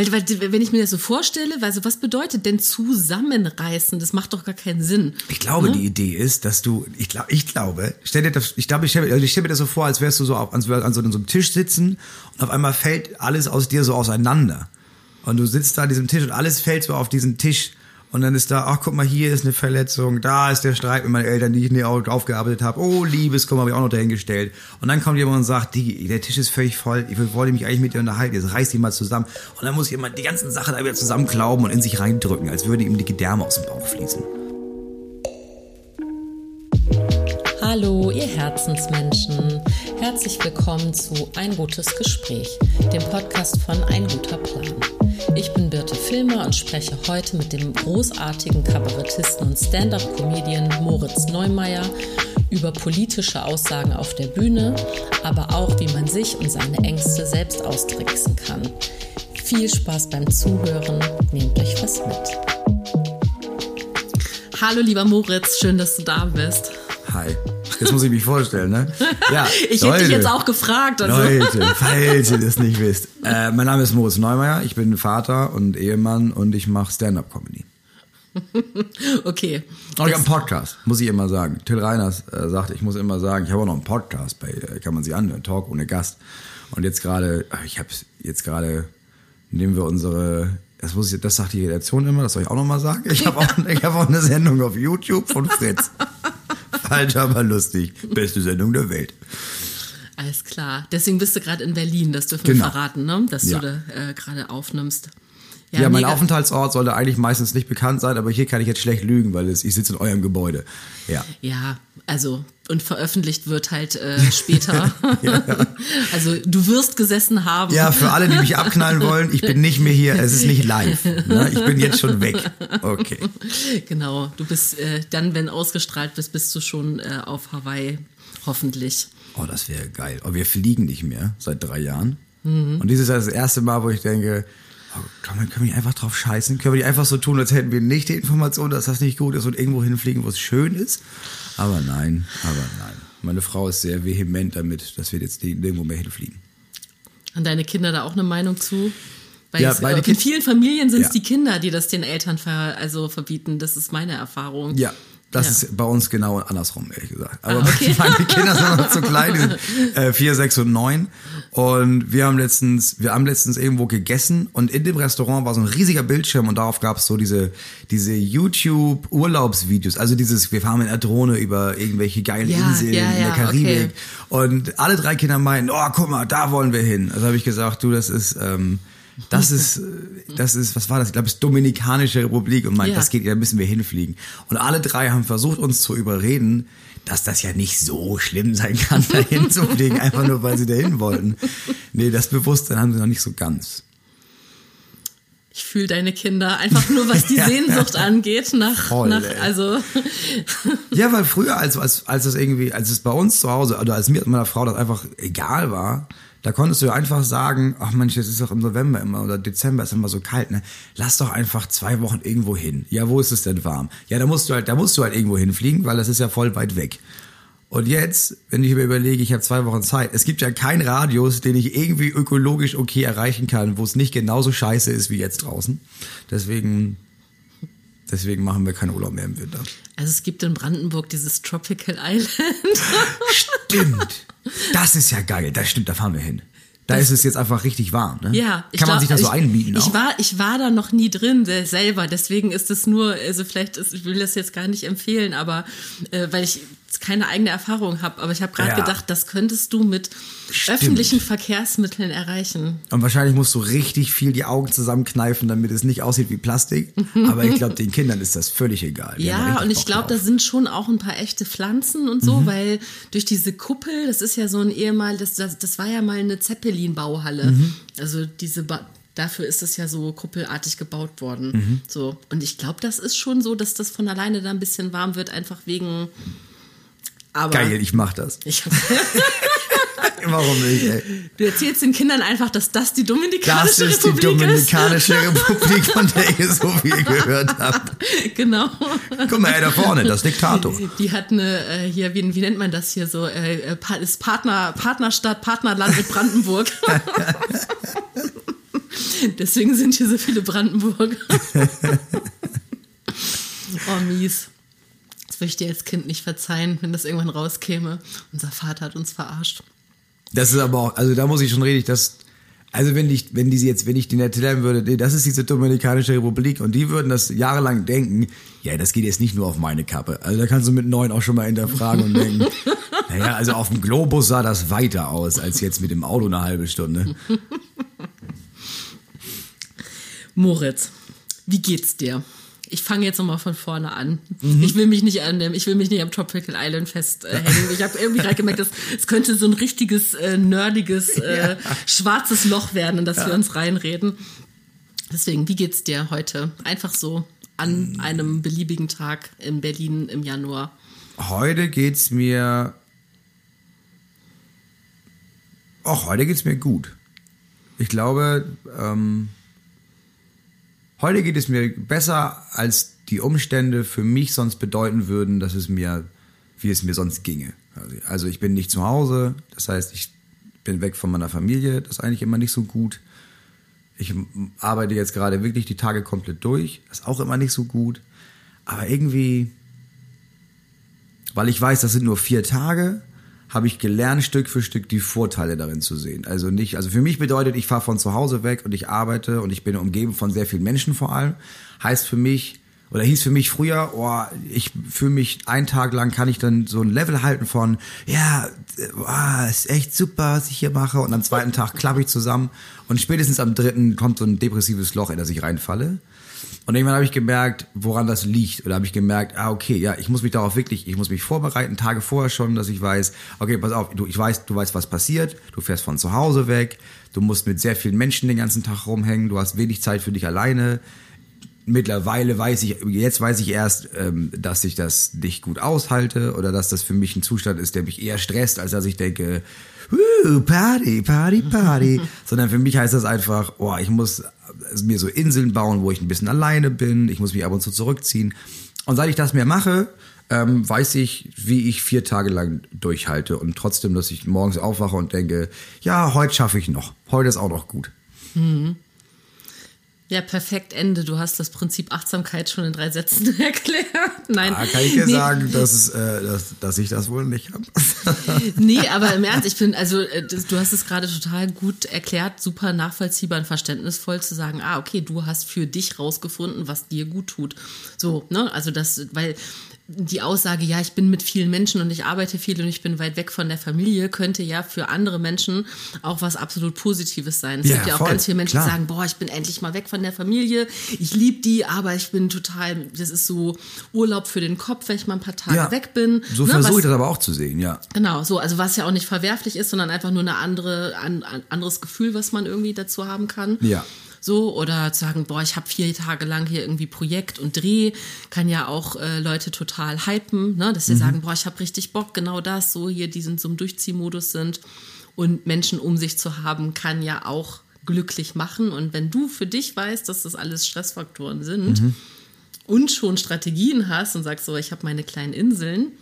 Weil, weil wenn ich mir das so vorstelle, also was bedeutet denn zusammenreißen? Das macht doch gar keinen Sinn. Ich glaube, ne? die Idee ist, dass du, ich glaube, ich glaube, stell dir das, ich glaube, ich stelle also stell mir das so vor, als wärst du so auf, an, so, an so einem Tisch sitzen und auf einmal fällt alles aus dir so auseinander. Und du sitzt da an diesem Tisch und alles fällt so auf diesen Tisch. Und dann ist da, ach guck mal, hier ist eine Verletzung, da ist der Streit mit meinen Eltern, die ich nie aufgearbeitet habe. Oh, Liebeskummer habe ich auch noch dahingestellt. Und dann kommt jemand und sagt, die, der Tisch ist völlig voll, ich wollte mich eigentlich mit dir unterhalten, jetzt reiß dich mal zusammen. Und dann muss jemand die ganzen Sachen da wieder zusammenklauben und in sich reindrücken, als würde ihm die Gedärme aus dem Bauch fließen. Hallo, ihr Herzensmenschen. Herzlich willkommen zu Ein gutes Gespräch, dem Podcast von Ein guter Plan. Ich bin Birte Filmer und spreche heute mit dem großartigen Kabarettisten und Stand-up-Comedian Moritz Neumeier über politische Aussagen auf der Bühne, aber auch, wie man sich und seine Ängste selbst austricksen kann. Viel Spaß beim Zuhören, nehmt euch was mit. Hallo lieber Moritz, schön, dass du da bist. Hi. Jetzt muss ich mich vorstellen, ne? Ja, ich hätte dich jetzt auch gefragt. Also. Leute, falls ihr das nicht wisst. Äh, mein Name ist Moritz Neumeier, ich bin Vater und Ehemann und ich mache Stand-Up-Comedy. okay. Und ich habe einen Podcast, muss ich immer sagen. Till Reiners äh, sagte, ich muss immer sagen, ich habe auch noch einen Podcast, bei äh, kann man sich anhören, Talk ohne Gast. Und jetzt gerade, ich habe jetzt gerade, nehmen wir unsere das, muss ich, das sagt die Redaktion immer, das soll ich auch nochmal sagen. Ich habe auch, hab auch eine Sendung auf YouTube von Fritz. Falsch, aber lustig. Beste Sendung der Welt. Alles klar. Deswegen bist du gerade in Berlin, das dürfen wir genau. verraten, ne? dass ja. du da äh, gerade aufnimmst. Ja, ja mein Aufenthaltsort sollte eigentlich meistens nicht bekannt sein, aber hier kann ich jetzt schlecht lügen, weil es, ich sitze in eurem Gebäude. Ja. Ja, also und veröffentlicht wird halt äh, später. ja. Also du wirst gesessen haben. Ja, für alle, die mich abknallen wollen, ich bin nicht mehr hier, es ist nicht live. Ne? Ich bin jetzt schon weg. Okay. Genau, du bist äh, dann, wenn ausgestrahlt bist, bist du schon äh, auf Hawaii, hoffentlich. Oh, das wäre geil. Aber wir fliegen nicht mehr seit drei Jahren. Mhm. Und dieses ist das erste Mal, wo ich denke, Oh, können, wir, können wir einfach drauf scheißen? Können wir die einfach so tun, als hätten wir nicht die Information, dass das nicht gut ist und irgendwo hinfliegen, wo es schön ist? Aber nein, aber nein. Meine Frau ist sehr vehement damit, dass wir jetzt nirgendwo mehr hinfliegen. Und deine Kinder da auch eine Meinung zu? Weil ja, es, in vielen Familien sind es ja. die Kinder, die das den Eltern ver, also verbieten. Das ist meine Erfahrung. Ja, das ja. ist bei uns genau andersrum, ehrlich gesagt. Aber ah, okay. meine Kinder sind noch zu klein, die sind äh, vier, sechs und neun. Und wir haben letztens, wir haben letztens irgendwo gegessen und in dem Restaurant war so ein riesiger Bildschirm und darauf gab es so diese, diese YouTube-Urlaubsvideos. Also dieses, wir fahren mit einer Drohne über irgendwelche geilen ja, Inseln ja, in der Karibik. Okay. Und alle drei Kinder meinen, oh, guck mal, da wollen wir hin. Also habe ich gesagt, du, das ist, ähm, das ist, das ist, was war das? Ich glaube, es ist Dominikanische Republik und meint, ja. das geht, da müssen wir hinfliegen. Und alle drei haben versucht, uns zu überreden, dass das ja nicht so schlimm sein kann, da hinzufliegen, einfach nur, weil sie dahin wollten. Nee, das Bewusstsein haben sie noch nicht so ganz. Ich fühle deine Kinder einfach nur, was die Sehnsucht angeht, nach, Voll, nach also. ja, weil früher, als, als, als es irgendwie, als es bei uns zu Hause, oder als mir und meiner Frau das einfach egal war, da konntest du einfach sagen, ach Mensch, jetzt ist doch im November immer oder Dezember ist immer so kalt, ne? Lass doch einfach zwei Wochen irgendwo hin. Ja, wo ist es denn warm? Ja, da musst du halt, da musst du halt irgendwo hinfliegen, weil das ist ja voll weit weg. Und jetzt, wenn ich mir überlege, ich habe zwei Wochen Zeit, es gibt ja keinen Radius, den ich irgendwie ökologisch okay erreichen kann, wo es nicht genauso scheiße ist wie jetzt draußen. Deswegen, deswegen machen wir keinen Urlaub mehr im Winter. Also es gibt in Brandenburg dieses Tropical Island. Stimmt. Das ist ja geil. Das stimmt, da fahren wir hin. Da das, ist es jetzt einfach richtig warm. Ne? Ja, kann man glaub, sich das so ich, einbieten? Ich war, ich war da noch nie drin selber, deswegen ist es nur, also vielleicht, ist, ich will das jetzt gar nicht empfehlen, aber äh, weil ich keine eigene Erfahrung habe, aber ich habe gerade ja. gedacht, das könntest du mit Stimmt. öffentlichen Verkehrsmitteln erreichen. Und wahrscheinlich musst du richtig viel die Augen zusammenkneifen, damit es nicht aussieht wie Plastik. aber ich glaube, den Kindern ist das völlig egal. Die ja, und ich glaube, da sind schon auch ein paar echte Pflanzen und so, mhm. weil durch diese Kuppel, das ist ja so ein ehemal, das, das, das war ja mal eine Zeppelin-Bauhalle. Mhm. Also diese ba dafür ist es ja so kuppelartig gebaut worden. Mhm. So. Und ich glaube, das ist schon so, dass das von alleine da ein bisschen warm wird, einfach wegen aber Geil, ich mach das. Ich Warum nicht, ey? Du erzählst den Kindern einfach, dass das die Dominikanische Republik ist. Das ist die Dominikanische ist. Republik, von der ihr so viel gehört habt. Genau. Guck mal, ey, da vorne, das Diktator. Die, die hat eine, äh, hier, wie, wie nennt man das hier so, äh, ist Partner, Partnerstadt, Partnerland mit Brandenburg. Deswegen sind hier so viele Brandenburger. oh, mies. Das würde ich dir als Kind nicht verzeihen, wenn das irgendwann rauskäme. Unser Vater hat uns verarscht. Das ist aber auch, also da muss ich schon richtig, das, also wenn ich, wenn die jetzt, wenn ich denen erzählen würde, das ist diese Dominikanische Republik und die würden das jahrelang denken, ja, das geht jetzt nicht nur auf meine Kappe. Also da kannst du mit neun auch schon mal hinterfragen und denken, naja, also auf dem Globus sah das weiter aus, als jetzt mit dem Auto eine halbe Stunde. Moritz, wie geht's dir? Ich fange jetzt nochmal von vorne an. Mhm. Ich will mich nicht an dem, ich will mich nicht am Tropical Island festhängen. Äh, ich habe irgendwie gerade gemerkt, dass es könnte so ein richtiges äh, nerdiges äh, ja. schwarzes Loch werden, in das ja. wir uns reinreden. Deswegen, wie geht's dir heute? Einfach so an einem beliebigen Tag in Berlin im Januar. Heute geht's mir. Auch heute geht's mir gut. Ich glaube, ähm, Heute geht es mir besser, als die Umstände für mich sonst bedeuten würden, dass es mir, wie es mir sonst ginge. Also ich bin nicht zu Hause, das heißt, ich bin weg von meiner Familie, das ist eigentlich immer nicht so gut. Ich arbeite jetzt gerade wirklich die Tage komplett durch, das ist auch immer nicht so gut. Aber irgendwie, weil ich weiß, das sind nur vier Tage, habe ich gelernt, Stück für Stück die Vorteile darin zu sehen. Also nicht, also für mich bedeutet, ich fahre von zu Hause weg und ich arbeite und ich bin umgeben von sehr vielen Menschen vor allem. Heißt für mich, oder hieß für mich früher, oh, ich fühle mich einen Tag lang kann ich dann so ein Level halten von, ja, oh, ist echt super, was ich hier mache. Und am zweiten Tag klappe ich zusammen und spätestens am dritten kommt so ein depressives Loch, in das ich reinfalle. Und irgendwann habe ich gemerkt, woran das liegt. Oder habe ich gemerkt, ah, okay, ja, ich muss mich darauf wirklich, ich muss mich vorbereiten, Tage vorher schon, dass ich weiß, okay, pass auf, du, ich weiß, du weißt, was passiert, du fährst von zu Hause weg, du musst mit sehr vielen Menschen den ganzen Tag rumhängen, du hast wenig Zeit für dich alleine. Mittlerweile weiß ich, jetzt weiß ich erst, ähm, dass ich das nicht gut aushalte oder dass das für mich ein Zustand ist, der mich eher stresst, als dass ich denke, Party, Party, Party. Sondern für mich heißt das einfach, oh, ich muss mir so Inseln bauen, wo ich ein bisschen alleine bin. Ich muss mich ab und zu zurückziehen. Und seit ich das mehr mache, ähm, weiß ich, wie ich vier Tage lang durchhalte und trotzdem, dass ich morgens aufwache und denke, ja, heute schaffe ich noch. Heute ist auch noch gut. Mhm. Ja, perfekt Ende. Du hast das Prinzip Achtsamkeit schon in drei Sätzen erklärt. Nein. Da kann ich dir nee. sagen, dass, es, äh, dass, dass ich das wohl nicht habe. nee, aber im Ernst, ich finde, also äh, du hast es gerade total gut erklärt, super nachvollziehbar und verständnisvoll zu sagen, ah, okay, du hast für dich rausgefunden, was dir gut tut. So, ne? Also das, weil die Aussage, ja, ich bin mit vielen Menschen und ich arbeite viel und ich bin weit weg von der Familie, könnte ja für andere Menschen auch was absolut Positives sein. Es ja, gibt ja auch voll, ganz viele Menschen, klar. die sagen, boah, ich bin endlich mal weg von der Familie, ich liebe die, aber ich bin total, das ist so Urlaub für den Kopf, wenn ich mal ein paar Tage ja, weg bin. So ne, versuche ich das aber auch zu sehen, ja. Genau, so, also was ja auch nicht verwerflich ist, sondern einfach nur eine andere, ein, ein anderes Gefühl, was man irgendwie dazu haben kann. Ja so oder zu sagen, boah, ich habe vier Tage lang hier irgendwie Projekt und Dreh, kann ja auch äh, Leute total hypen, ne? dass sie mhm. sagen, boah, ich habe richtig Bock, genau das, so hier, die sind so im Durchziehmodus sind und Menschen um sich zu haben, kann ja auch glücklich machen und wenn du für dich weißt, dass das alles Stressfaktoren sind mhm. und schon Strategien hast und sagst so, ich habe meine kleinen Inseln,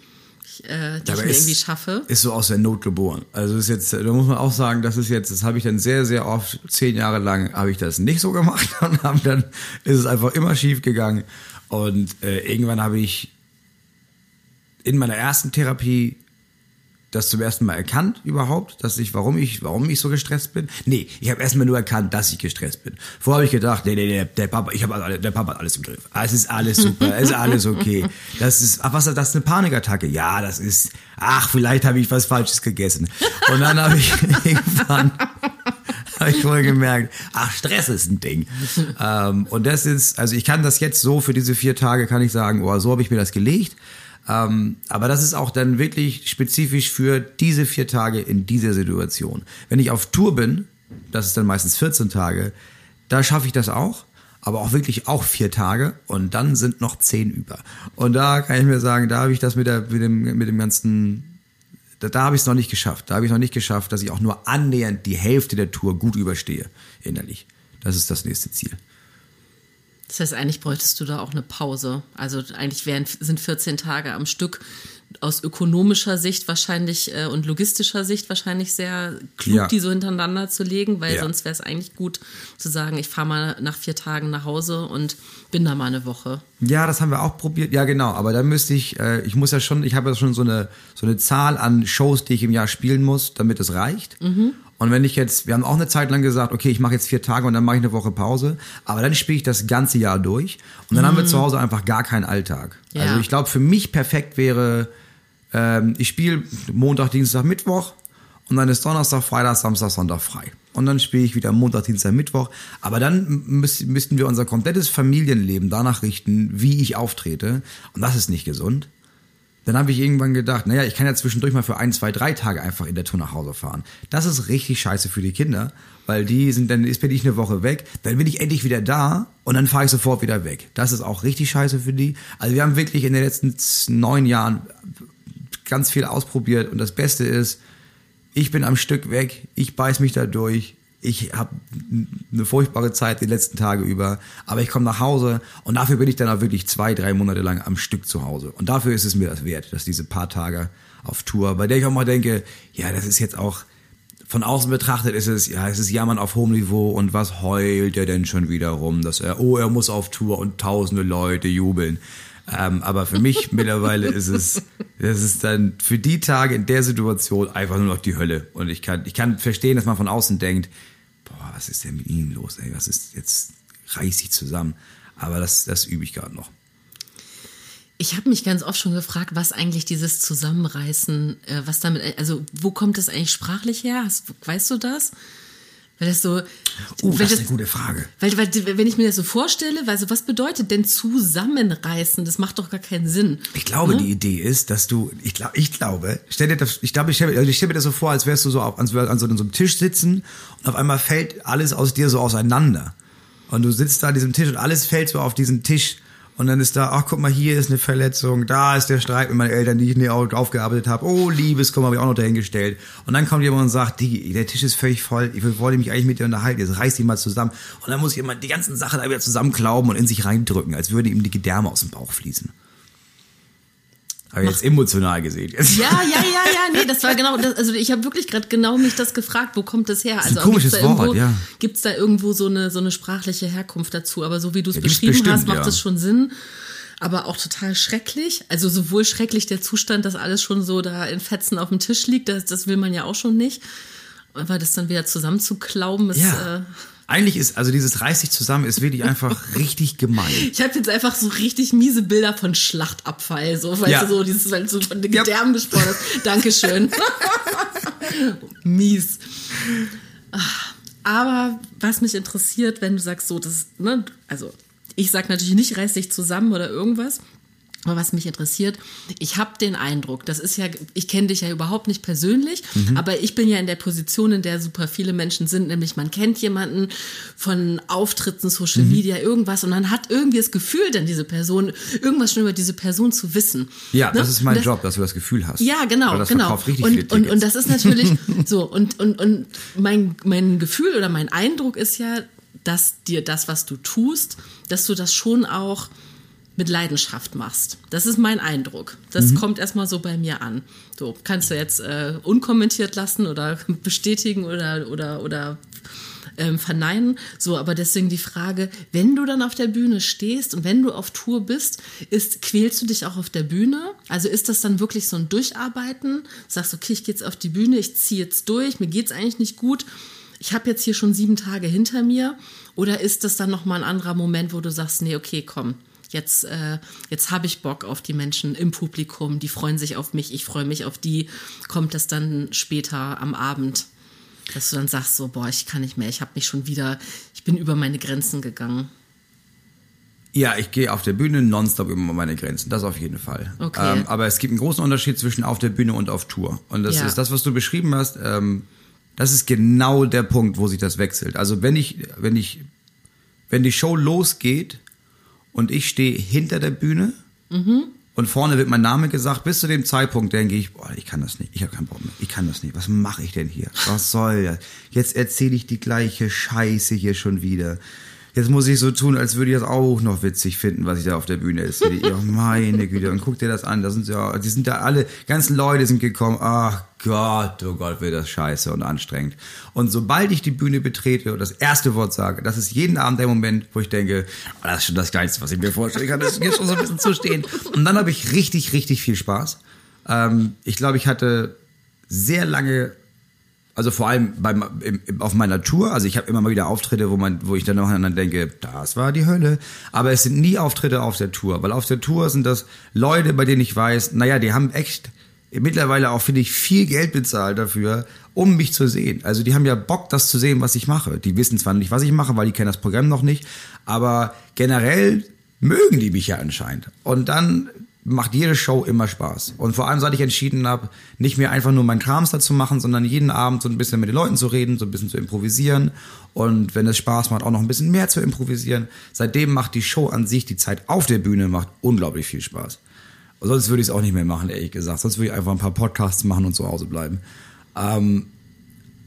äh, die ich mir irgendwie schaffe. Ist so aus der Not geboren. Also ist jetzt, da muss man auch sagen, das ist jetzt, das habe ich dann sehr, sehr oft, zehn Jahre lang habe ich das nicht so gemacht und dann ist es einfach immer schief gegangen. Und äh, irgendwann habe ich in meiner ersten Therapie das zum ersten Mal erkannt überhaupt, dass ich, warum ich, warum ich so gestresst bin? Nee, ich habe erstmal nur erkannt, dass ich gestresst bin. Vorher habe ich gedacht, nee, nee, nee, der Papa, ich habe der Papa hat alles im Griff. Es ist alles super, es ist alles okay. Das ist, ach, was ist das, eine Panikattacke? Ja, das ist, ach, vielleicht habe ich was Falsches gegessen. Und dann habe ich irgendwann, habe ich wohl gemerkt, ach, Stress ist ein Ding. ähm, und das ist, also ich kann das jetzt so für diese vier Tage, kann ich sagen, oh, so habe ich mir das gelegt. Ähm, aber das ist auch dann wirklich spezifisch für diese vier Tage in dieser Situation. Wenn ich auf Tour bin, das ist dann meistens 14 Tage, da schaffe ich das auch, aber auch wirklich auch vier Tage und dann sind noch zehn über. Und da kann ich mir sagen, da habe ich das mit, der, mit, dem, mit dem ganzen, da, da habe ich es noch nicht geschafft. Da habe ich noch nicht geschafft, dass ich auch nur annähernd die Hälfte der Tour gut überstehe, innerlich. Das ist das nächste Ziel. Das heißt, eigentlich bräuchtest du da auch eine Pause. Also eigentlich wären, sind 14 Tage am Stück aus ökonomischer Sicht wahrscheinlich äh, und logistischer Sicht wahrscheinlich sehr klug, Ja. die so hintereinander zu legen, weil Ja. sonst wäre es eigentlich gut zu sagen, ich fahre mal nach vier Tagen nach Hause und bin da mal eine Woche. Ja, das haben wir auch probiert. Ja, genau. Aber da müsste ich, äh, ich muss ja schon, ich habe ja schon so eine, so eine Zahl an Shows, die ich im Jahr spielen muss, damit es reicht. Und wenn ich jetzt, wir haben auch eine Zeit lang gesagt, okay, ich mache jetzt vier Tage und dann mache ich eine Woche Pause. Aber dann spiele ich das ganze Jahr durch. Und dann haben wir zu Hause einfach gar keinen Alltag. Ja. Also ich glaube, für mich perfekt wäre, ähm, ich spiele Montag, Dienstag, Mittwoch. Und dann ist Donnerstag, Freitag, Samstag, Sonntag frei. Und dann spiele ich wieder Montag, Dienstag, Mittwoch. Aber dann müß, müssten wir unser komplettes Familienleben danach richten, wie ich auftrete. Und das ist nicht gesund. Dann habe ich irgendwann gedacht, naja, ich kann ja zwischendurch mal für ein, zwei, drei Tage einfach in der Tour nach Hause fahren. Das ist richtig scheiße für die Kinder, weil die sind, dann ist bin ich eine Woche weg, dann bin ich endlich wieder da und dann fahre ich sofort wieder weg. Das ist auch richtig scheiße für die. Also wir haben wirklich in den letzten neun Jahren ganz viel ausprobiert und das Beste ist, ich bin am Stück weg, ich beiß mich da durch, ich habe eine furchtbare Zeit die letzten Tage über, aber ich komme nach Hause und dafür bin ich dann auch wirklich zwei, drei Monate lang am Stück zu Hause. Und dafür ist es mir das wert, dass diese paar Tage auf Tour, bei der ich auch mal denke, ja, das ist jetzt auch, von außen betrachtet ist es, ja, es ist Jammern auf hohem Niveau und was heult er denn schon wieder rum, dass er, oh, er muss auf Tour und tausende Leute jubeln. Ähm, aber für mich mittlerweile ist es, das ist dann für die Tage in der Situation einfach nur noch die Hölle. Und ich kann, ich kann verstehen, dass man von außen denkt, boah, was ist denn mit ihm los, ey, was ist jetzt, reiß dich zusammen. Aber das, das übe ich gerade noch. Ich habe mich ganz oft schon gefragt, was eigentlich dieses Zusammenreißen, äh, was damit, also wo kommt das eigentlich sprachlich her? Weißt du das? Weil das so. Uh, weil das ist eine gute Frage. Weil, weil, wenn ich mir das so vorstelle, weil so, was bedeutet denn zusammenreißen? Das macht doch gar keinen Sinn. Ich glaube, Ne? die Idee ist, dass du, ich glaube, ich glaube, stell dir das, ich glaube, ich stelle also stell mir das so vor, als wärst du so auf, als wär, an so einem Tisch sitzen und auf einmal fällt alles aus dir so auseinander. Und du sitzt da an diesem Tisch und alles fällt so auf diesen Tisch. Und dann ist da, ach guck mal, hier ist eine Verletzung, da ist der Streit mit meinen Eltern, die ich au- aufgearbeitet habe. Oh, Liebeskummer habe ich auch noch dahingestellt. Und dann kommt jemand und sagt, Digi, der Tisch ist völlig voll, ich wollte mich eigentlich mit dir unterhalten, jetzt reiß dich mal zusammen. Und dann muss jemand die ganzen Sachen da wieder zusammenklauben und in sich reindrücken, als würde ihm die Gedärme aus dem Bauch fließen. Aber jetzt emotional gesehen. Ja, ja, ja, ja, nee, das war genau, das, also ich habe wirklich gerade genau mich das gefragt, wo kommt das her? ein Also komisches gibt's da irgendwo, Wort, ja. Gibt's da irgendwo so eine, so eine sprachliche Herkunft dazu? Aber so wie du es Ja, beschrieben hast, bestimmt, macht ja. das schon Sinn. Aber auch total schrecklich. Also sowohl schrecklich der Zustand, dass alles schon so da in Fetzen auf dem Tisch liegt, das, das will man ja auch schon nicht. Aber das dann wieder zusammenzuklauben ist. Ja. Äh, Eigentlich ist, also dieses reiß dich zusammen ist wirklich einfach richtig gemein. ich habe jetzt einfach so richtig miese Bilder von Schlachtabfall, so, weißt Ja. du, so dieses, weil du so von den Ja. Gedärmen gesprochen hast. Dankeschön. Mies. Ah, Aber was mich interessiert, wenn du sagst, so, das, ne, also ich sag natürlich nicht, reiß dich zusammen oder irgendwas. Aber was mich interessiert, ich habe den Eindruck, das ist ja, ich kenne dich ja überhaupt nicht persönlich, aber ich bin ja in der Position, in der super viele Menschen sind, nämlich man kennt jemanden von Auftritten, Social Media, irgendwas und man hat irgendwie das Gefühl, denn diese Person, irgendwas schon über diese Person zu wissen. Ja, Ne? das ist mein Und Job, dass du das Gefühl hast. ja, genau, das genau. und, und, und das ist natürlich so. Und, und, und mein, mein Gefühl oder mein Eindruck ist ja, dass dir das, was du tust, dass du das schon auch mit Leidenschaft machst. Das ist mein Eindruck. Das Mhm. kommt erstmal so bei mir an. So, kannst du jetzt äh, unkommentiert lassen oder bestätigen oder, oder, oder ähm, verneinen. So, aber deswegen die Frage, wenn du dann auf der Bühne stehst und wenn du auf Tour bist, ist, quälst du dich auch auf der Bühne? Also ist das dann wirklich so ein Durcharbeiten? Sagst, okay, ich gehe jetzt auf die Bühne, ich ziehe jetzt durch, mir geht's eigentlich nicht gut. Ich habe jetzt hier schon sieben Tage hinter mir. Oder ist das dann nochmal ein anderer Moment, wo du sagst, nee, okay, komm, jetzt, äh, jetzt habe ich Bock auf die Menschen im Publikum, die freuen sich auf mich, ich freue mich auf die. Kommt das dann später am Abend? Dass du dann sagst, so, boah, ich kann nicht mehr, ich habe mich schon wieder, ich bin über meine Grenzen gegangen. Ja, ich gehe auf der Bühne nonstop über meine Grenzen, das auf jeden Fall. Okay. Ähm, aber es gibt einen großen Unterschied zwischen auf der Bühne und auf Tour. Und das Ja. ist das, was du beschrieben hast. Ähm, das ist genau der Punkt, wo sich das wechselt. Also wenn ich, wenn ich, wenn die Show losgeht und ich stehe hinter der Bühne und vorne wird mein Name gesagt, bis zu dem Zeitpunkt denke ich, boah, ich kann das nicht, ich habe keinen Bock mehr, ich kann das nicht. Was mache ich denn hier? Was soll das? Jetzt erzähle ich die gleiche Scheiße hier schon wieder. Jetzt muss ich so tun, als würde ich das auch noch witzig finden, was ich da auf der Bühne ist. Oh, meine Güte, und guck dir das an, da sind ja, die sind da alle, ganzen Leute sind gekommen, ach Gott, oh Gott, wird das scheiße und anstrengend. Und sobald ich die Bühne betrete und das erste Wort sage, das ist jeden Abend der Moment, wo ich denke, oh, das ist schon das Geilste, was ich mir vorstellen kann, das ist schon so ein bisschen zu stehen. Und dann habe ich richtig, richtig viel Spaß. Ähm, ich glaube, ich hatte sehr lange also vor allem beim, im, auf meiner Tour, also ich habe immer mal wieder Auftritte, wo man, wo ich dann dann denke, das war die Hölle. Aber es sind nie Auftritte auf der Tour, weil auf der Tour sind das Leute, bei denen ich weiß, naja, die haben echt mittlerweile auch, finde ich, viel Geld bezahlt dafür, um mich zu sehen. Also die haben ja Bock, das zu sehen, was ich mache. Die wissen zwar nicht, was ich mache, weil die kennen das Programm noch nicht, aber generell mögen die mich ja anscheinend. Und dann macht jede Show immer Spaß. Und vor allem, seit ich entschieden habe, nicht mehr einfach nur meinen Krams dazu machen, sondern jeden Abend so ein bisschen mit den Leuten zu reden, so ein bisschen zu improvisieren. Und wenn es Spaß macht, auch noch ein bisschen mehr zu improvisieren. Seitdem macht die Show an sich, die Zeit auf der Bühne macht unglaublich viel Spaß. Sonst würde ich es auch nicht mehr machen, ehrlich gesagt. Sonst würde ich einfach ein paar Podcasts machen und zu Hause bleiben. Ähm,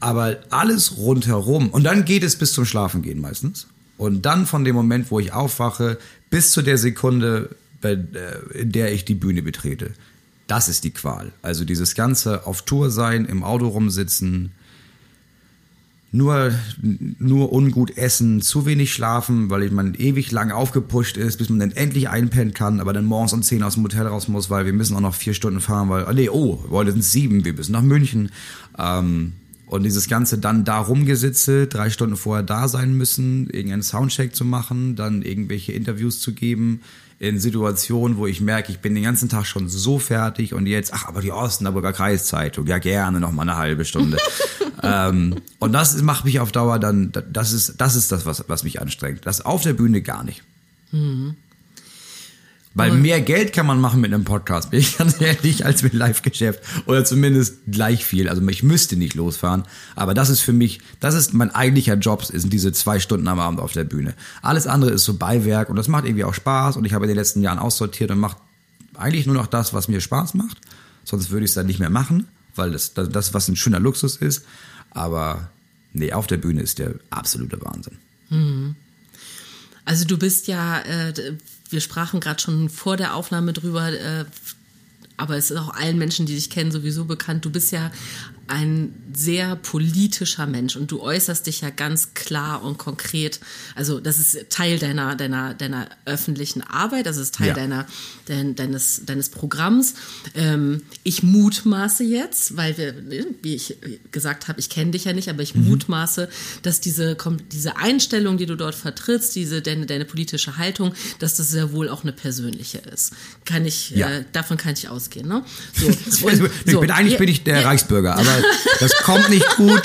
aber alles rundherum. Und dann geht es bis zum Schlafen gehen meistens. Und dann von dem Moment, wo ich aufwache, bis zu der Sekunde, äh, in der ich die Bühne betrete. Das ist die Qual. Also dieses ganze auf Tour sein, im Auto rumsitzen, nur, nur ungut essen, zu wenig schlafen, weil man ewig lang aufgepusht ist, bis man dann endlich einpennen kann, aber dann morgens um 10 aus dem Hotel raus muss, weil wir müssen auch noch vier Stunden fahren, weil, oh nee, oh, heute sind sieben, wir müssen nach München. Ähm, und dieses Ganze dann da rumgesitze, drei Stunden vorher da sein müssen, irgendeinen Soundcheck zu machen, dann irgendwelche Interviews zu geben, in Situationen, wo ich merke, ich bin den ganzen Tag schon so fertig und jetzt, ach, aber die Osnabrücker Kreiszeitung, ja gerne noch mal eine halbe Stunde. ähm, und das macht mich auf Dauer dann, das ist, das ist das, was, was mich anstrengt. Das auf der Bühne gar nicht. Mhm. Weil mehr Geld kann man machen mit einem Podcast, bin ich ganz ehrlich, als mit Live-Geschäft. Oder zumindest gleich viel. Also ich müsste nicht losfahren. Aber das ist für mich, das ist mein eigentlicher Job, sind diese zwei Stunden am Abend auf der Bühne. Alles andere ist so Beiwerk und das macht irgendwie auch Spaß. Und ich habe in den letzten Jahren aussortiert und mache eigentlich nur noch das, was mir Spaß macht. Sonst würde ich es dann nicht mehr machen, weil das, das, das, was ein schöner Luxus ist. Aber nee, auf der Bühne ist der absolute Wahnsinn. Mhm. Also du bist ja, äh, wir sprachen gerade schon vor der Aufnahme drüber, äh, aber es ist auch allen Menschen, die dich kennen, sowieso bekannt. Du bist ja ein sehr politischer Mensch und du äußerst dich ja ganz klar und konkret. Also das ist Teil deiner deiner deiner öffentlichen Arbeit, das ist Teil ja. deiner dein, deines deines Programms. Ähm, ich mutmaße jetzt, weil wir, wie ich gesagt habe, ich kenne dich ja nicht, aber ich mhm. mutmaße, dass diese diese Einstellung, die du dort vertrittst, diese deine deine politische Haltung, dass das sehr wohl auch eine persönliche ist. Kann ich ja. äh, davon kann ich ausgehen. Ne? So. Und, ich bin, eigentlich bin ich der Reichsbürger, aber das kommt nicht gut.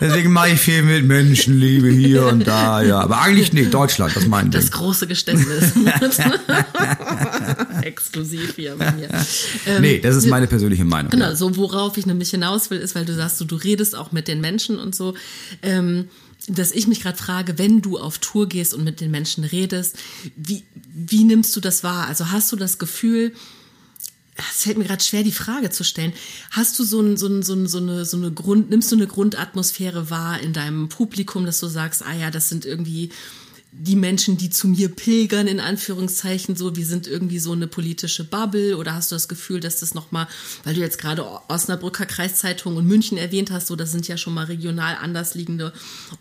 Deswegen mache ich viel mit Menschenliebe hier und da, ja. Aber eigentlich nicht, Deutschland, das meint Das große Geständnis. Exklusiv hier bei mir. Ähm, nee, das ist meine persönliche Meinung. Genau, so worauf ich nämlich hinaus will, ist, weil du sagst, so, du redest auch mit den Menschen und so. Ähm, dass ich mich gerade frage, wenn du auf Tour gehst und mit den Menschen redest, wie, wie nimmst du das wahr? Also hast du das Gefühl, es fällt mir gerade schwer, die Frage zu stellen. Hast du so, ein, so, ein, so, ein, so, eine, so eine Grund, nimmst du eine Grundatmosphäre wahr in deinem Publikum, dass du sagst, ah ja, das sind irgendwie die Menschen, die zu mir pilgern, in Anführungszeichen, so, wir sind irgendwie so eine politische Bubble oder hast du das Gefühl, dass das nochmal, weil du jetzt gerade Osnabrücker Kreiszeitung und München erwähnt hast, so, das sind ja schon mal regional anders liegende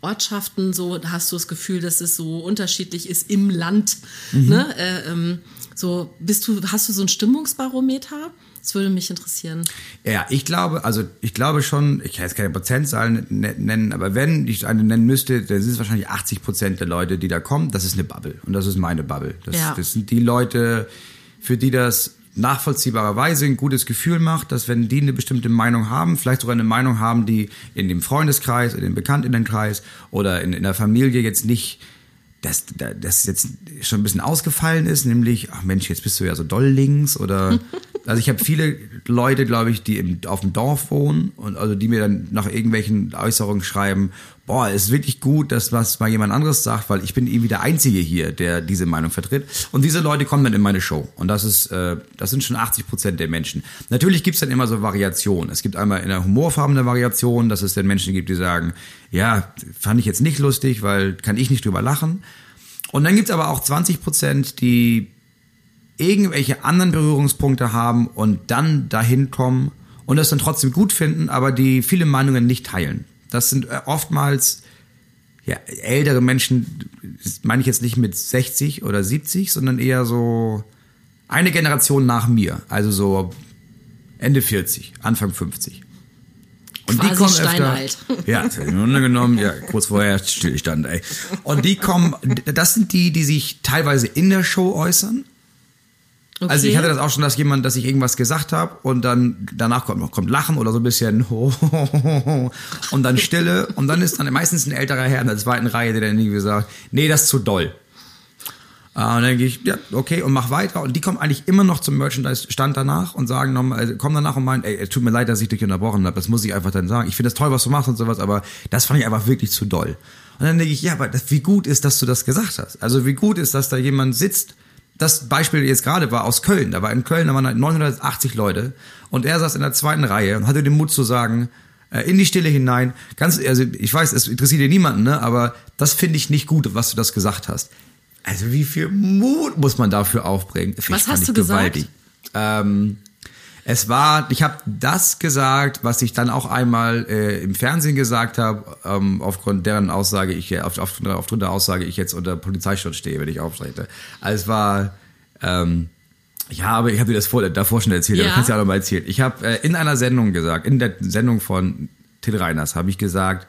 Ortschaften, so, hast du das Gefühl, dass es so unterschiedlich ist im Land, mhm. ne, äh, ähm, so, bist du, hast du so ein Stimmungsbarometer? Das würde mich interessieren. Ja, ich glaube, also ich glaube schon, ich kann jetzt keine Prozentzahlen ne-, nennen, aber wenn ich eine nennen müsste, dann sind es wahrscheinlich 80 Prozent der Leute, die da kommen. Das ist eine Bubble und das ist meine Bubble. Das, ja. das sind die Leute, für die das nachvollziehbarerweise ein gutes Gefühl macht, dass wenn die eine bestimmte Meinung haben, vielleicht sogar eine Meinung haben, die in dem Freundeskreis, in dem Bekanntinnenkreis oder in, in der Familie jetzt nicht dass das jetzt schon ein bisschen ausgefallen ist, nämlich, ach Mensch, jetzt bist du ja so doll links oder? Also ich habe viele Leute, glaube ich, die im, auf dem Dorf wohnen und also die mir dann nach irgendwelchen Äußerungen schreiben, boah, ist wirklich gut, dass was mal jemand anderes sagt, weil ich bin irgendwie der Einzige hier, der diese Meinung vertritt. Und diese Leute kommen dann in meine Show. Und das ist, äh, das sind schon 80 Prozent der Menschen. Natürlich gibt's dann immer so Variationen. Es gibt einmal in der Humorfarben eine Variation, dass es dann Menschen gibt, die sagen, ja, fand ich jetzt nicht lustig, weil kann ich nicht drüber lachen. Und dann gibt's aber auch 20 Prozent, die irgendwelche anderen Berührungspunkte haben und dann dahin kommen und das dann trotzdem gut finden, aber die viele Meinungen nicht teilen. Das sind äh, oftmals ja, ältere Menschen, das meine ich jetzt nicht mit 60 oder 70, sondern eher so eine Generation nach mir, also so Ende 40, Anfang 50. Und Quasi die kommen steinalt. öfter. Ja, im Grunde genommen, ja, kurz vorher Stillstand, ey. Und die kommen, das sind die, die sich teilweise in der Show äußern. Okay. Also ich hatte das auch schon, dass jemand, dass ich irgendwas gesagt habe und dann danach kommt, kommt Lachen oder so ein bisschen und dann Stille und dann ist dann meistens ein älterer Herr in der zweiten Reihe, der dann irgendwie sagt, nee, das ist zu doll. Äh, und dann gehe ich, ja, okay, und mach weiter. Und die kommen eigentlich immer noch zum Merchandise-Stand danach und sagen nochmal, also kommen danach und meinen, ey, tut mir leid, dass ich dich unterbrochen habe. Das muss ich einfach dann sagen. Ich finde das toll, was du machst und sowas, aber das fand ich einfach wirklich zu doll. Und dann denke ich, ja, aber das, wie gut ist, dass du das gesagt hast? Also wie gut ist, dass da jemand sitzt, das Beispiel jetzt gerade war aus Köln. Da war in Köln, da waren 980 Leute und er saß in der zweiten Reihe und hatte den Mut zu sagen, äh, in die Stille hinein. Ganz, also ich weiß, es interessiert dir niemanden, ne? Aber das finde ich nicht gut, was du das gesagt hast. Also wie viel Mut muss man dafür aufbringen? Was hast du gewaltig. gesagt? Ähm, es war, ich habe das gesagt, was ich dann auch einmal äh, im Fernsehen gesagt habe, ähm, aufgrund deren Aussage ich auf, auf, aufgrund der Aussage ich jetzt unter Polizeischutz stehe, wenn ich auftrete. Also es war ähm, ja, aber ich habe dir das vor, davor schon erzählt, ja. aber kannst ja auch noch mal erzählen. Ich habe äh, in einer Sendung gesagt, in der Sendung von Till Reiners habe ich gesagt,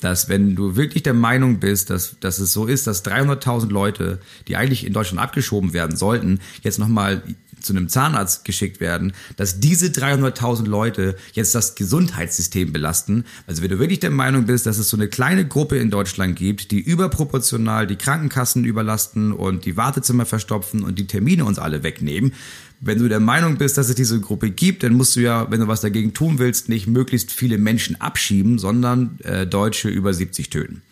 dass wenn du wirklich der Meinung bist, dass, dass es so ist, dass 300.000 Leute, die eigentlich in Deutschland abgeschoben werden sollten, jetzt nochmal zu einem Zahnarzt geschickt werden, dass diese 300.000 Leute jetzt das Gesundheitssystem belasten. Also wenn du wirklich der Meinung bist, dass es so eine kleine Gruppe in Deutschland gibt, die überproportional die Krankenkassen überlasten und die Wartezimmer verstopfen und die Termine uns alle wegnehmen, wenn du der Meinung bist, dass es diese Gruppe gibt, dann musst du ja, wenn du was dagegen tun willst, nicht möglichst viele Menschen abschieben, sondern äh, Deutsche über 70 töten.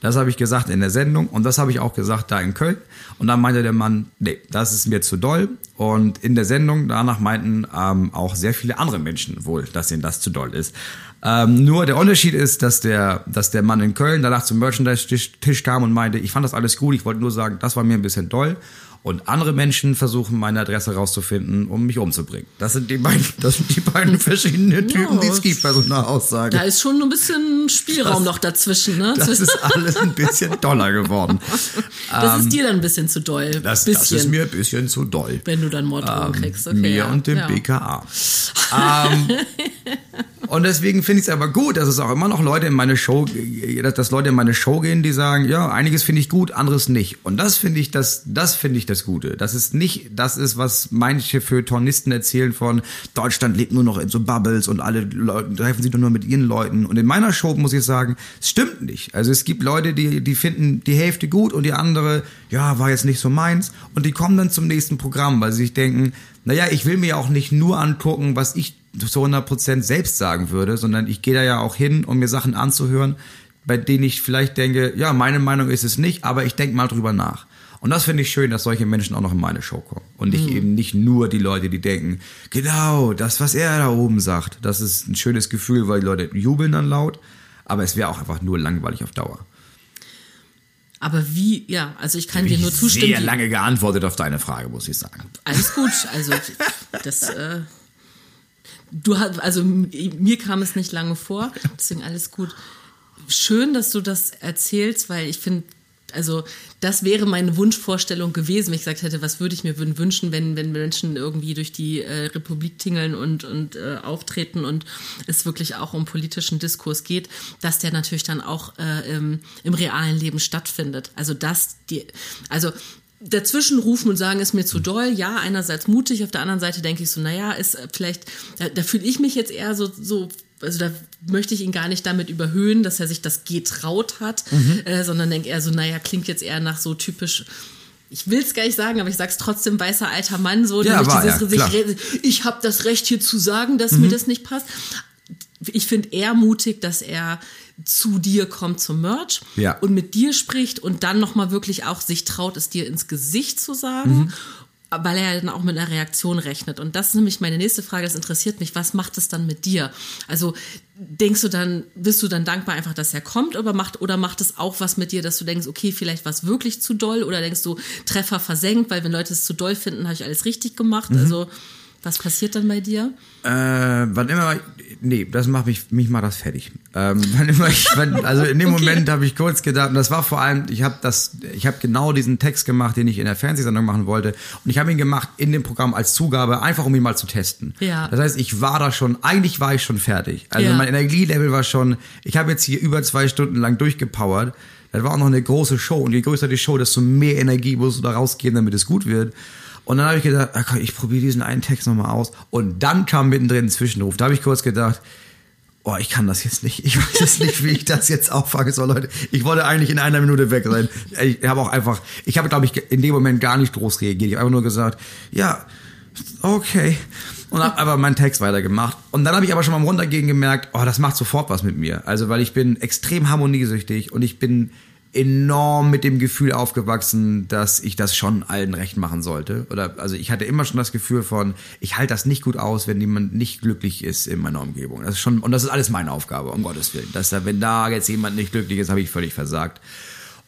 Das habe ich gesagt in der Sendung und das habe ich auch gesagt da in Köln. Und dann meinte der Mann, nee, das ist mir zu doll. Und in der Sendung danach meinten ähm, auch sehr viele andere Menschen wohl, dass ihnen das zu doll ist. Ähm, nur der Unterschied ist, dass der, dass der Mann in Köln danach zum Merchandise-Tisch kam und meinte, ich fand das alles gut, ich wollte nur sagen, das war mir ein bisschen doll und andere Menschen versuchen, meine Adresse rauszufinden, um mich umzubringen. Das sind die beiden, das sind die beiden verschiedenen Typen, ja, die es gibt bei so einer Aussage. Da ist schon ein bisschen Spielraum das, noch dazwischen, ne? Das ist alles ein bisschen doller geworden. Das ähm, ist dir dann ein bisschen zu doll. Das, das, ist mir ein bisschen zu doll. Wenn du dann Morddrohungen ähm, kriegst. Okay, mir ja, und dem ja. BKA. ähm, und deswegen finde ich es aber gut, dass es auch immer noch Leute in meine Show, dass Leute in meine Show gehen, die sagen, ja, einiges finde ich gut, anderes nicht. Und das finde ich das, das finde ich das Gute. Das ist nicht, das ist, was manche Feuilletonisten erzählen von Deutschland lebt nur noch in so Bubbles und alle Leute treffen sich nur mit ihren Leuten. Und in meiner Show muss ich sagen, es stimmt nicht. Also es gibt Leute, die, die finden die Hälfte gut und die andere, ja, war jetzt nicht so meins. Und die kommen dann zum nächsten Programm, weil sie sich denken, naja, ich will mir auch nicht nur angucken, was ich zu 100% selbst sagen würde, sondern ich gehe da ja auch hin, um mir Sachen anzuhören, bei denen ich vielleicht denke, ja, meine Meinung ist es nicht, aber ich denke mal drüber nach. Und das finde ich schön, dass solche Menschen auch noch in meine Show kommen. Und nicht mhm. eben nicht nur die Leute, die denken, genau, das, was er da oben sagt, das ist ein schönes Gefühl, weil die Leute jubeln dann laut, aber es wäre auch einfach nur langweilig auf Dauer. Aber wie, ja, also ich kann dir nur zustimmen. Sehr lange geantwortet auf deine Frage, muss ich sagen. Alles gut, also das, äh, du hast, also mir kam es nicht lange vor, deswegen alles gut. Schön, dass du das erzählst, weil ich finde, also das wäre meine Wunschvorstellung gewesen, wenn ich gesagt hätte, was würde ich mir wünschen, wenn, wenn Menschen irgendwie durch die äh, Republik tingeln und, und äh, auftreten und es wirklich auch um politischen Diskurs geht, dass der natürlich dann auch äh, im, im realen Leben stattfindet. Also dass die, also dazwischen rufen und sagen, ist mir zu doll. Ja, einerseits mutig, auf der anderen Seite denke ich so, naja, ist vielleicht, da, da fühle ich mich jetzt eher so, so also da möchte ich ihn gar nicht damit überhöhen, dass er sich das getraut hat, mhm. äh, sondern denke eher so, naja, klingt jetzt eher nach so typisch ich will es gar nicht sagen, aber ich sag's trotzdem, weißer alter Mann, so, ja, war, dieses, ja, ich, ich habe das Recht hier zu sagen, dass mhm. mir das nicht passt. Ich finde eher mutig, dass er zu dir kommt zum Merch ja. und mit dir spricht und dann nochmal wirklich auch sich traut, es dir ins Gesicht zu sagen. Mhm weil er dann auch mit einer Reaktion rechnet. Und das ist nämlich meine nächste Frage, das interessiert mich. Was macht es dann mit dir? Also denkst du dann, bist du dann dankbar einfach, dass er kommt oder macht, oder macht es auch was mit dir, dass du denkst, okay, vielleicht war es wirklich zu doll oder denkst du, Treffer versenkt, weil wenn Leute es zu doll finden, habe ich alles richtig gemacht. Mhm. Also was passiert dann bei dir? Äh, wann immer, nee, das macht mich, mich macht das fertig. Ähm, wann immer ich, wann, also in dem okay. Moment habe ich kurz gedacht, und das war vor allem, ich habe das, ich habe genau diesen Text gemacht, den ich in der Fernsehsendung machen wollte, und ich habe ihn gemacht in dem Programm als Zugabe, einfach um ihn mal zu testen. Ja. Das heißt, ich war da schon, eigentlich war ich schon fertig. Also ja. mein Energielevel war schon, ich habe jetzt hier über zwei Stunden lang durchgepowert. Das war auch noch eine große Show, und je größer die Show, desto mehr Energie musst du da rausgeben, damit es gut wird. Und dann habe ich gedacht, okay, ich probiere diesen einen Text nochmal aus. Und dann kam mittendrin ein Zwischenruf. Da habe ich kurz gedacht, oh, ich kann das jetzt nicht. Ich weiß jetzt nicht, wie ich das jetzt auffangen soll, Leute. Ich wollte eigentlich in einer Minute weg sein. Ich habe auch einfach, ich habe, glaube ich, in dem Moment gar nicht groß reagiert. Ich habe einfach nur gesagt, ja, okay. Und habe aber meinen Text weitergemacht. Und dann habe ich aber schon mal im Runtergehen gemerkt, oh, das macht sofort was mit mir. Also, weil ich bin extrem harmoniesüchtig und ich bin enorm mit dem Gefühl aufgewachsen, dass ich das schon allen recht machen sollte. Oder also ich hatte immer schon das Gefühl von, ich halte das nicht gut aus, wenn jemand nicht glücklich ist in meiner Umgebung. Das ist schon und das ist alles meine Aufgabe, um Gottes willen. Dass da, wenn da jetzt jemand nicht glücklich ist, habe ich völlig versagt.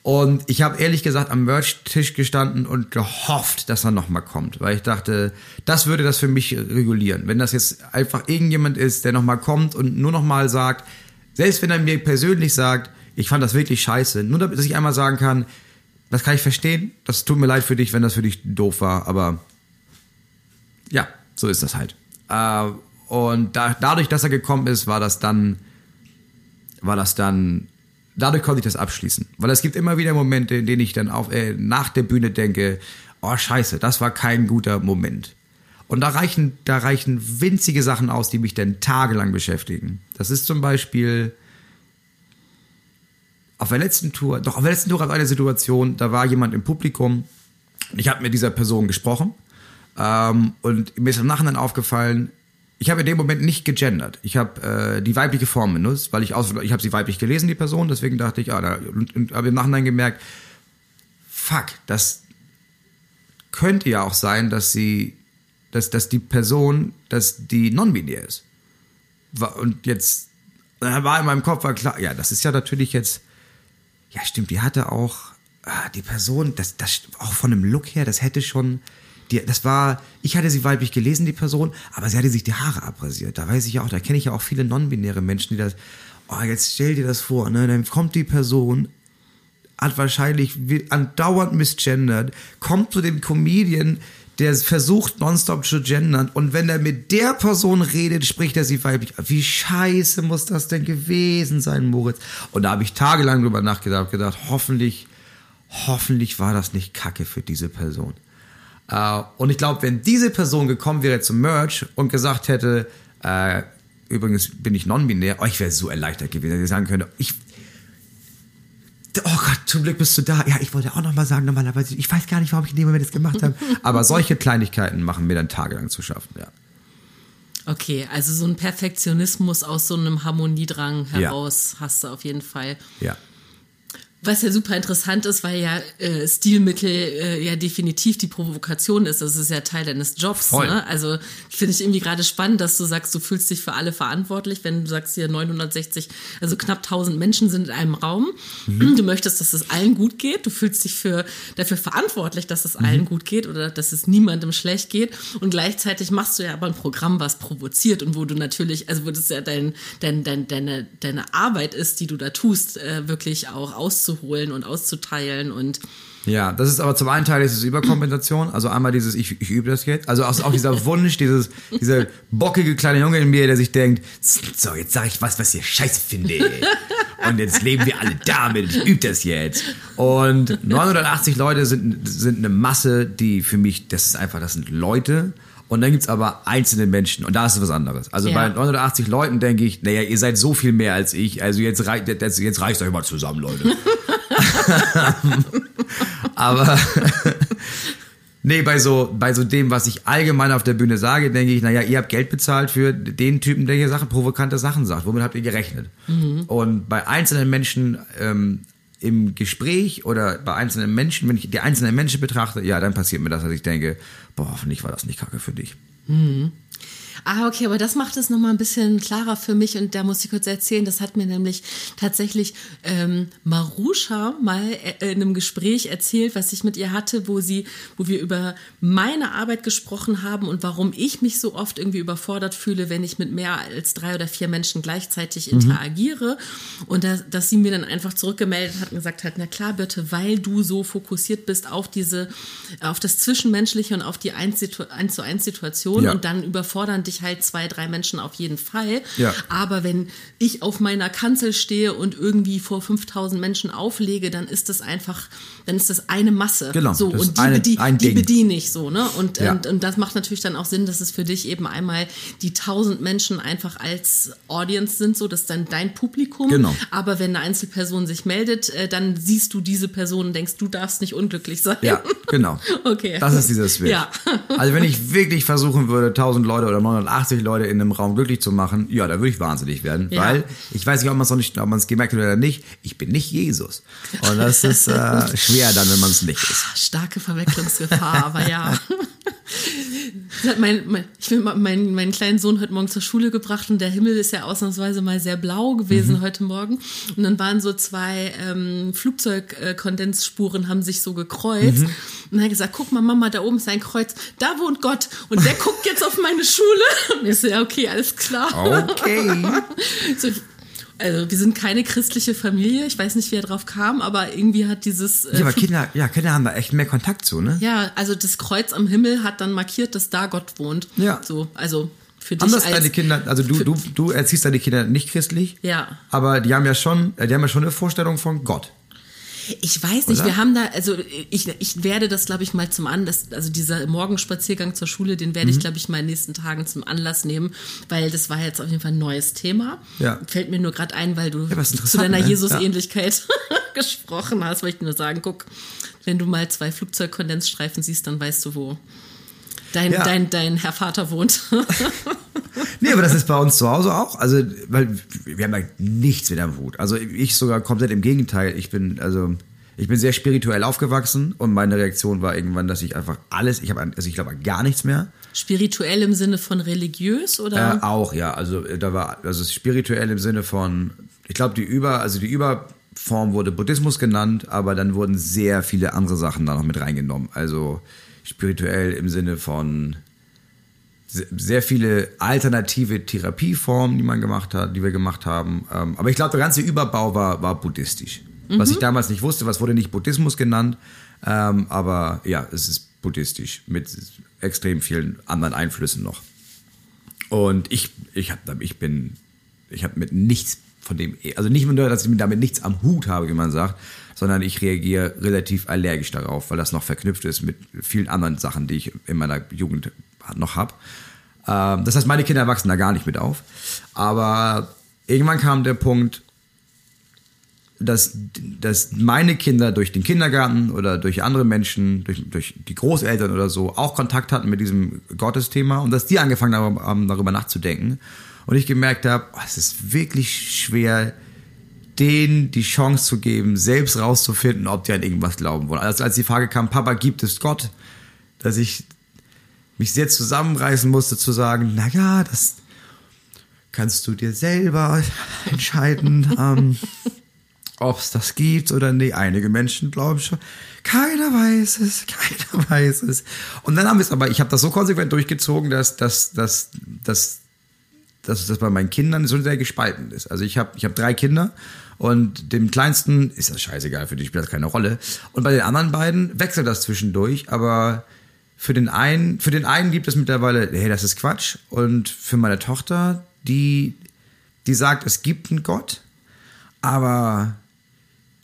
Und ich habe ehrlich gesagt am Merch-Tisch gestanden und gehofft, dass er nochmal kommt, weil ich dachte, das würde das für mich regulieren. Wenn das jetzt einfach irgendjemand ist, der nochmal kommt und nur nochmal sagt, selbst wenn er mir persönlich sagt, ich fand das wirklich scheiße. Nur damit, ich einmal sagen kann, das kann ich verstehen. Das tut mir leid für dich, wenn das für dich doof war, aber ja, so ist das halt. Äh, und da, dadurch, dass er gekommen ist, war das dann, war das dann, dadurch konnte ich das abschließen. Weil es gibt immer wieder Momente, in denen ich dann auf, äh, nach der Bühne denke, oh scheiße, das war kein guter Moment. Und da reichen, da reichen winzige Sachen aus, die mich dann tagelang beschäftigen. Das ist zum Beispiel, auf der letzten Tour, doch auf der letzten Tour hat eine Situation, da war jemand im Publikum ich habe mit dieser Person gesprochen ähm, und mir ist im Nachhinein aufgefallen, ich habe in dem Moment nicht gegendert. Ich habe äh, die weibliche Form benutzt, weil ich aus, ich habe sie weiblich gelesen, die Person, deswegen dachte ich, ah, da, und, und habe im Nachhinein gemerkt, fuck, das könnte ja auch sein, dass sie, dass, dass die Person, dass die non-binär ist. Und jetzt war in meinem Kopf war klar, ja, das ist ja natürlich jetzt ja, stimmt, die hatte auch, ah, die Person, das, das, auch von dem Look her, das hätte schon, die, das war, ich hatte sie weiblich gelesen, die Person, aber sie hatte sich die Haare abrasiert. Da weiß ich ja auch, da kenne ich ja auch viele non-binäre Menschen, die das, oh, jetzt stell dir das vor, ne, dann kommt die Person, hat wahrscheinlich andauernd misgendert, kommt zu dem Comedian, der versucht nonstop zu gendern und wenn er mit der Person redet, spricht er sie weiblich. Wie scheiße muss das denn gewesen sein, Moritz? Und da habe ich tagelang drüber nachgedacht, gedacht, hoffentlich, hoffentlich war das nicht Kacke für diese Person. Uh, und ich glaube, wenn diese Person gekommen wäre zum Merch und gesagt hätte, uh, übrigens bin ich non-binär, oh, ich wäre so erleichtert gewesen, dass ich sagen könnte, ich, oh Gott, zum Glück bist du da. Ja, ich wollte auch noch mal sagen, normalerweise, ich weiß gar nicht, warum ich in dem Moment das gemacht habe. Aber solche Kleinigkeiten machen mir dann tagelang zu schaffen, ja. Okay, also so ein Perfektionismus aus so einem Harmoniedrang heraus ja. hast du auf jeden Fall. Ja. Was ja super interessant ist, weil ja äh, Stilmittel äh, ja definitiv die Provokation ist. Das ist ja Teil deines Jobs. Ne? Also finde ich irgendwie gerade spannend, dass du sagst, du fühlst dich für alle verantwortlich, wenn du sagst, hier 960, also knapp 1000 Menschen sind in einem Raum. Mhm. Du möchtest, dass es allen gut geht. Du fühlst dich für, dafür verantwortlich, dass es mhm. allen gut geht oder dass es niemandem schlecht geht. Und gleichzeitig machst du ja aber ein Programm, was provoziert und wo du natürlich, also wo das ja dein, dein, dein, deine, deine Arbeit ist, die du da tust, äh, wirklich auch auszuholen rauszuholen und auszuteilen und ja, das ist aber zum einen Teil ist es Überkompensation, also einmal dieses ich, ich übe das jetzt, also auch, auch dieser Wunsch, dieses dieser bockige kleine Junge in mir, der sich denkt, so jetzt sage ich was, was ihr scheiße findet. Und jetzt leben wir alle damit, ich übe das jetzt. Und 980 Leute sind sind eine Masse, die für mich, das ist einfach, das sind Leute und dann gibt's aber einzelne Menschen und da ist es was anderes. Also ja. bei 980 Leuten denke ich, naja, ihr seid so viel mehr als ich, also jetzt, rei jetzt, jetzt reicht euch mal zusammen, Leute. aber nee, bei so, bei so dem, was ich allgemein auf der Bühne sage, denke ich, naja, ihr habt Geld bezahlt für den Typen, der hier Sachen, provokante Sachen sagt. Womit habt ihr gerechnet? Mhm. Und bei einzelnen Menschen ähm, im Gespräch oder bei einzelnen Menschen, wenn ich die einzelnen Menschen betrachte, ja, dann passiert mir das, dass ich denke, boah, hoffentlich war das nicht kacke für dich. Mhm. Ah, okay, aber das macht es nochmal ein bisschen klarer für mich und da muss ich kurz erzählen, das hat mir nämlich tatsächlich ähm, Marusha mal äh, in einem Gespräch erzählt, was ich mit ihr hatte, wo sie, wo wir über meine Arbeit gesprochen haben und warum ich mich so oft irgendwie überfordert fühle, wenn ich mit mehr als drei oder vier Menschen gleichzeitig mhm. interagiere und da, dass sie mir dann einfach zurückgemeldet hat und gesagt hat, na klar, bitte, weil du so fokussiert bist auf diese, auf das Zwischenmenschliche und auf die 1 zu 1 Situation ja. und dann überfordern dich halt zwei, drei Menschen auf jeden Fall. Ja. Aber wenn ich auf meiner Kanzel stehe und irgendwie vor 5000 Menschen auflege, dann ist das einfach, dann ist das eine Masse. Genau. So, und die, eine, bedien, die bediene ich so, ne? Und, ja. und, und das macht natürlich dann auch Sinn, dass es für dich eben einmal die 1000 Menschen einfach als Audience sind, so, das ist dann dein Publikum. Genau. Aber wenn eine Einzelperson sich meldet, äh, dann siehst du diese Person und denkst, du darfst nicht unglücklich sein. Ja, genau. okay. Das ist dieses Bild. Ja. also wenn ich wirklich versuchen würde, 1000 Leute oder 980 Leute in einem Raum glücklich zu machen, ja, da würde ich wahnsinnig werden, ja. weil ich weiß nicht, ob man es noch nicht, ob man es gemerkt hat oder nicht. Ich bin nicht Jesus und das ist äh, schwer dann, wenn man es nicht ist. Starke Verwechslungsgefahr, aber ja. mein, mein, ich bin meinen, meinen kleinen Sohn heute Morgen zur Schule gebracht und der Himmel ist ja ausnahmsweise mal sehr blau gewesen mhm. heute Morgen. Und dann waren so zwei ähm, Flugzeugkondensspuren, haben sich so gekreuzt. Mhm. Und er hat gesagt, guck mal, Mama, da oben ist ein Kreuz, da wohnt Gott. Und der guckt jetzt auf meine Schule. Und ich so, ja, okay, alles klar. Okay. so, also wir sind keine christliche Familie. Ich weiß nicht, wie er drauf kam, aber irgendwie hat dieses. Äh, ja, aber Kinder, ja, Kinder haben da echt mehr Kontakt zu, ne? Ja, also das Kreuz am Himmel hat dann markiert, dass da Gott wohnt. Ja. So, also für dich Anders als, deine Kinder, also du, du, du erziehst deine Kinder nicht christlich. Ja. Aber die haben ja schon, die haben ja schon eine Vorstellung von Gott. Ich weiß nicht, Oder? wir haben da, also ich, ich werde das, glaube ich, mal zum Anlass, also dieser Morgenspaziergang zur Schule, den werde mhm. ich, glaube ich, mal in den nächsten Tagen zum Anlass nehmen, weil das war jetzt auf jeden Fall ein neues Thema. Ja. Fällt mir nur gerade ein, weil du ja, zu deiner ne? Jesus-Ähnlichkeit ja. gesprochen hast, weil ich nur sagen, guck, wenn du mal zwei Flugzeugkondensstreifen siehst, dann weißt du, wo dein, dein, dein Herr Vater wohnt. nee, aber das ist bei uns zu Hause auch. Also, weil wir haben da nichts mit am Hut. Also ich sogar komplett im Gegenteil. Ich bin, also, ich bin sehr spirituell aufgewachsen und meine Reaktion war irgendwann, dass ich einfach alles, ich habe, also ich glaube gar nichts mehr. Spirituell im Sinne von religiös oder? Äh, auch, ja. Also da war, also spirituell im Sinne von, ich glaube, die Über, also die Überform wurde Buddhismus genannt, aber dann wurden sehr viele andere Sachen da noch mit reingenommen. Also spirituell im Sinne von sehr viele alternative Therapieformen, die man gemacht hat, die wir gemacht haben. Ähm, aber ich glaube, der ganze Überbau war, war buddhistisch. Mhm. Was ich damals nicht wusste, was wurde nicht Buddhismus genannt, ähm, aber ja, es ist buddhistisch mit extrem vielen anderen Einflüssen noch. Und ich, ich habe, ich bin, ich habe mit nichts von dem, also nicht nur, dass ich damit nichts am Hut habe, wie man sagt, sondern ich reagiere relativ allergisch darauf, weil das noch verknüpft ist mit vielen anderen Sachen, die ich in meiner Jugend noch habe. Ähm, das heißt, meine Kinder wachsen da gar nicht mit auf. Aber irgendwann kam der Punkt, dass, dass meine Kinder durch den Kindergarten oder durch andere Menschen, durch, durch die Großeltern oder so, auch Kontakt hatten mit diesem Gottesthema und dass die angefangen haben, darüber nachzudenken. Und ich gemerkt habe, oh, es ist wirklich schwer, denen die Chance zu geben, selbst rauszufinden, ob die an irgendwas glauben wollen. Also als die Frage kam, Papa, gibt es Gott? Dass ich mich sehr zusammenreißen musste zu sagen, na ja, das kannst du dir selber entscheiden, ähm, ob es das gibt oder nicht. Einige Menschen glauben schon, keiner weiß es, keiner weiß es. Und dann haben wir es aber, ich habe das so konsequent durchgezogen, dass, dass, dass, dass, dass das bei meinen Kindern so sehr gespalten ist. Also ich habe ich hab drei Kinder und dem kleinsten ist das scheißegal, für die spielt das keine Rolle. Und bei den anderen beiden wechselt das zwischendurch, aber für den einen, für den einen gibt es mittlerweile, hey, das ist Quatsch. Und für meine Tochter, die, die sagt, es gibt einen Gott, aber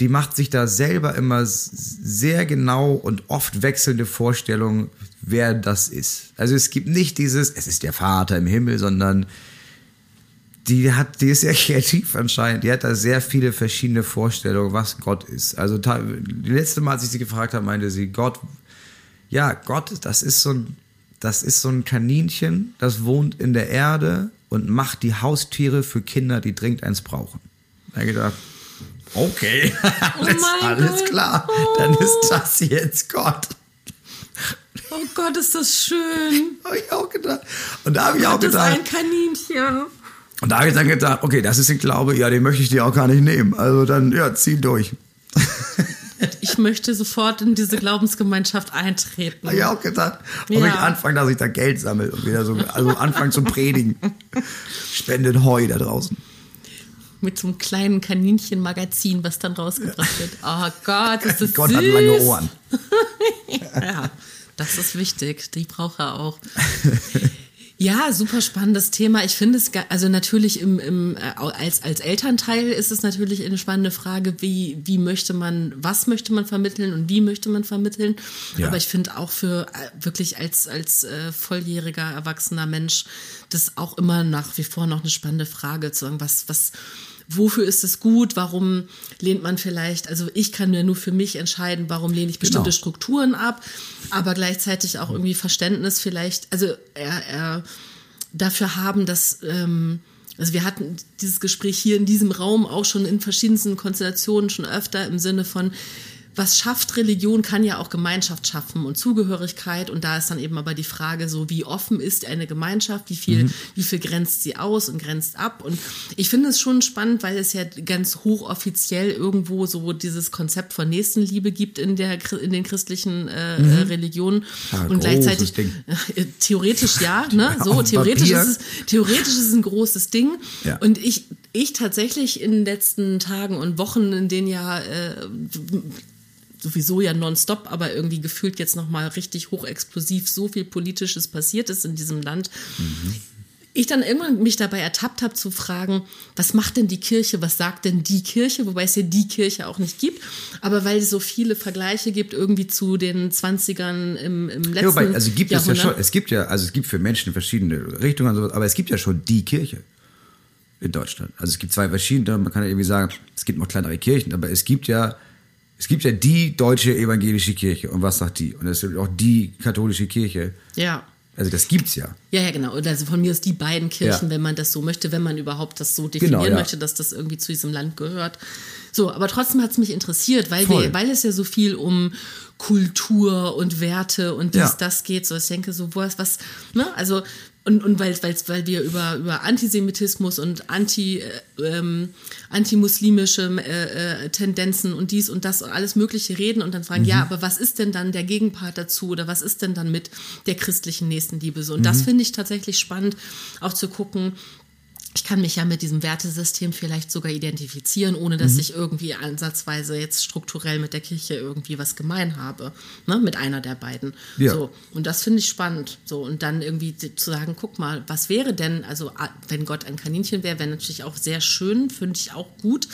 die macht sich da selber immer sehr genau und oft wechselnde Vorstellungen, wer das ist. Also es gibt nicht dieses, es ist der Vater im Himmel, sondern die hat, die ist sehr kreativ anscheinend. Die hat da sehr viele verschiedene Vorstellungen, was Gott ist. Also die letzte Mal, als ich sie gefragt habe, meinte sie, Gott, ja, Gott, das ist so ein, das ist so ein Kaninchen, das wohnt in der Erde und macht die Haustiere für Kinder, die dringend eins brauchen. Da gedacht, Okay, alles, oh alles klar. Dann ist das jetzt Gott. Oh Gott, ist das schön. Habe ich auch gedacht. Und da habe ich auch gedacht. Das ist ein Kaninchen. Und da habe ich dann gedacht, okay, das ist ein Glaube, ja, den möchte ich dir auch gar nicht nehmen. Also dann, ja, zieh durch. Ich möchte sofort in diese Glaubensgemeinschaft eintreten. Habe ich auch gedacht. Ob ja. ich anfange, dass ich da Geld sammle und wieder so, also anfangen zu predigen. Spendet Heu da draußen. Mit so einem kleinen Kaninchenmagazin, was dann rausgebracht wird. Oh Gott, ist das Gott süß. hat lange Ohren. ja, das ist wichtig. Die braucht er auch. Ja, super spannendes Thema. Ich finde es, also natürlich im, im, äh, als, als Elternteil ist es natürlich eine spannende Frage, wie, wie möchte man, was möchte man vermitteln und wie möchte man vermitteln. Ja. Aber ich finde auch für äh, wirklich als, als äh, volljähriger, erwachsener Mensch das auch immer nach wie vor noch eine spannende Frage zu sagen, was, was, wofür ist es gut, warum lehnt man vielleicht, also ich kann mir nur für mich entscheiden, warum lehne ich bestimmte genau. Strukturen ab, aber gleichzeitig auch irgendwie Verständnis vielleicht, also er, er dafür haben, dass, ähm, also wir hatten dieses Gespräch hier in diesem Raum auch schon in verschiedensten Konstellationen schon öfter im Sinne von, was schafft Religion, kann ja auch Gemeinschaft schaffen und Zugehörigkeit. Und da ist dann eben aber die Frage so, wie offen ist eine Gemeinschaft, wie viel, mhm. wie viel grenzt sie aus und grenzt ab. Und ich finde es schon spannend, weil es ja ganz hochoffiziell irgendwo so dieses Konzept von Nächstenliebe gibt in der, in den christlichen äh, mhm. Äh, Religionen. Ja, und gleichzeitig, äh, theoretisch ja, ne, so, theoretisch ist es, theoretisch ist es ein großes Ding. Ja. Und ich, ich tatsächlich in den letzten Tagen und Wochen, in denen ja äh, sowieso ja nonstop, aber irgendwie gefühlt jetzt nochmal richtig hochexplosiv so viel Politisches passiert ist in diesem Land. Mhm. Ich dann irgendwann mich dabei ertappt habe zu fragen, was macht denn die Kirche, was sagt denn die Kirche, wobei es ja die Kirche auch nicht gibt, aber weil es so viele Vergleiche gibt irgendwie zu den 20ern im, im letzten ja, wobei, also gibt Jahrhundert. es ja schon, es gibt ja, also es gibt für Menschen verschiedene Richtungen und sowas, aber es gibt ja schon die Kirche in Deutschland. Also es gibt zwei verschiedene, man kann ja irgendwie sagen, es gibt noch kleinere Kirchen, aber es gibt ja es gibt ja die deutsche evangelische Kirche. Und was sagt die? Und es gibt auch die katholische Kirche. Ja. Also das gibt's ja. Ja, ja, genau. Und also von mir ist die beiden Kirchen, ja. wenn man das so möchte, wenn man überhaupt das so definieren genau, ja. möchte, dass das irgendwie zu diesem Land gehört. So, aber trotzdem hat es mich interessiert, weil, wir, weil es ja so viel um Kultur und Werte und dies, ja. das geht. So, ich denke so, was, was, ne? Also und, und weil, weil, weil wir über, über Antisemitismus und anti, äh, ähm, antimuslimische äh, äh, Tendenzen und dies und das und alles Mögliche reden und dann fragen, mhm. ja, aber was ist denn dann der Gegenpart dazu oder was ist denn dann mit der christlichen Nächstenliebe so? Und mhm. das finde ich tatsächlich spannend, auch zu gucken, ich kann mich ja mit diesem Wertesystem vielleicht sogar identifizieren, ohne dass mhm. ich irgendwie ansatzweise jetzt strukturell mit der Kirche irgendwie was gemein habe, ne, mit einer der beiden. Ja. So und das finde ich spannend. So und dann irgendwie zu sagen, guck mal, was wäre denn, also wenn Gott ein Kaninchen wäre, wäre natürlich auch sehr schön, finde ich auch gut,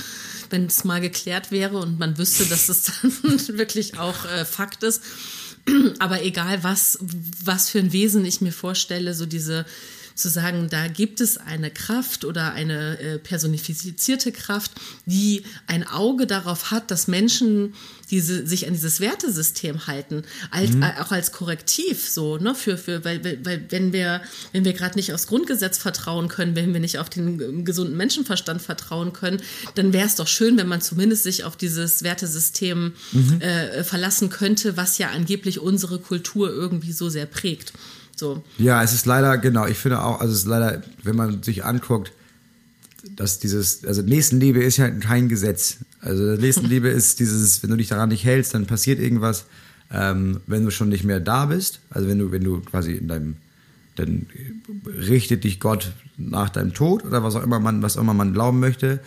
wenn es mal geklärt wäre und man wüsste, dass es dann wirklich auch äh, Fakt ist. Aber egal was, was für ein Wesen ich mir vorstelle, so diese zu sagen, da gibt es eine Kraft oder eine äh, personifizierte Kraft, die ein Auge darauf hat, dass Menschen diese, sich an dieses Wertesystem halten, als, mhm. auch als Korrektiv, so, ne, für, für, weil, weil, wenn wir, wenn wir gerade nicht aufs Grundgesetz vertrauen können, wenn wir nicht auf den ähm, gesunden Menschenverstand vertrauen können, dann wäre es doch schön, wenn man zumindest sich auf dieses Wertesystem mhm. äh, verlassen könnte, was ja angeblich unsere Kultur irgendwie so sehr prägt. So. Ja, es ist leider, genau, ich finde auch, also es ist leider, wenn man sich anguckt, dass dieses, also Nächstenliebe ist ja kein Gesetz. Also Nächstenliebe ist dieses, wenn du dich daran nicht hältst, dann passiert irgendwas, ähm, wenn du schon nicht mehr da bist. Also wenn du, wenn du quasi in deinem, dann richtet dich Gott nach deinem Tod oder was auch immer man, was immer man glauben möchte.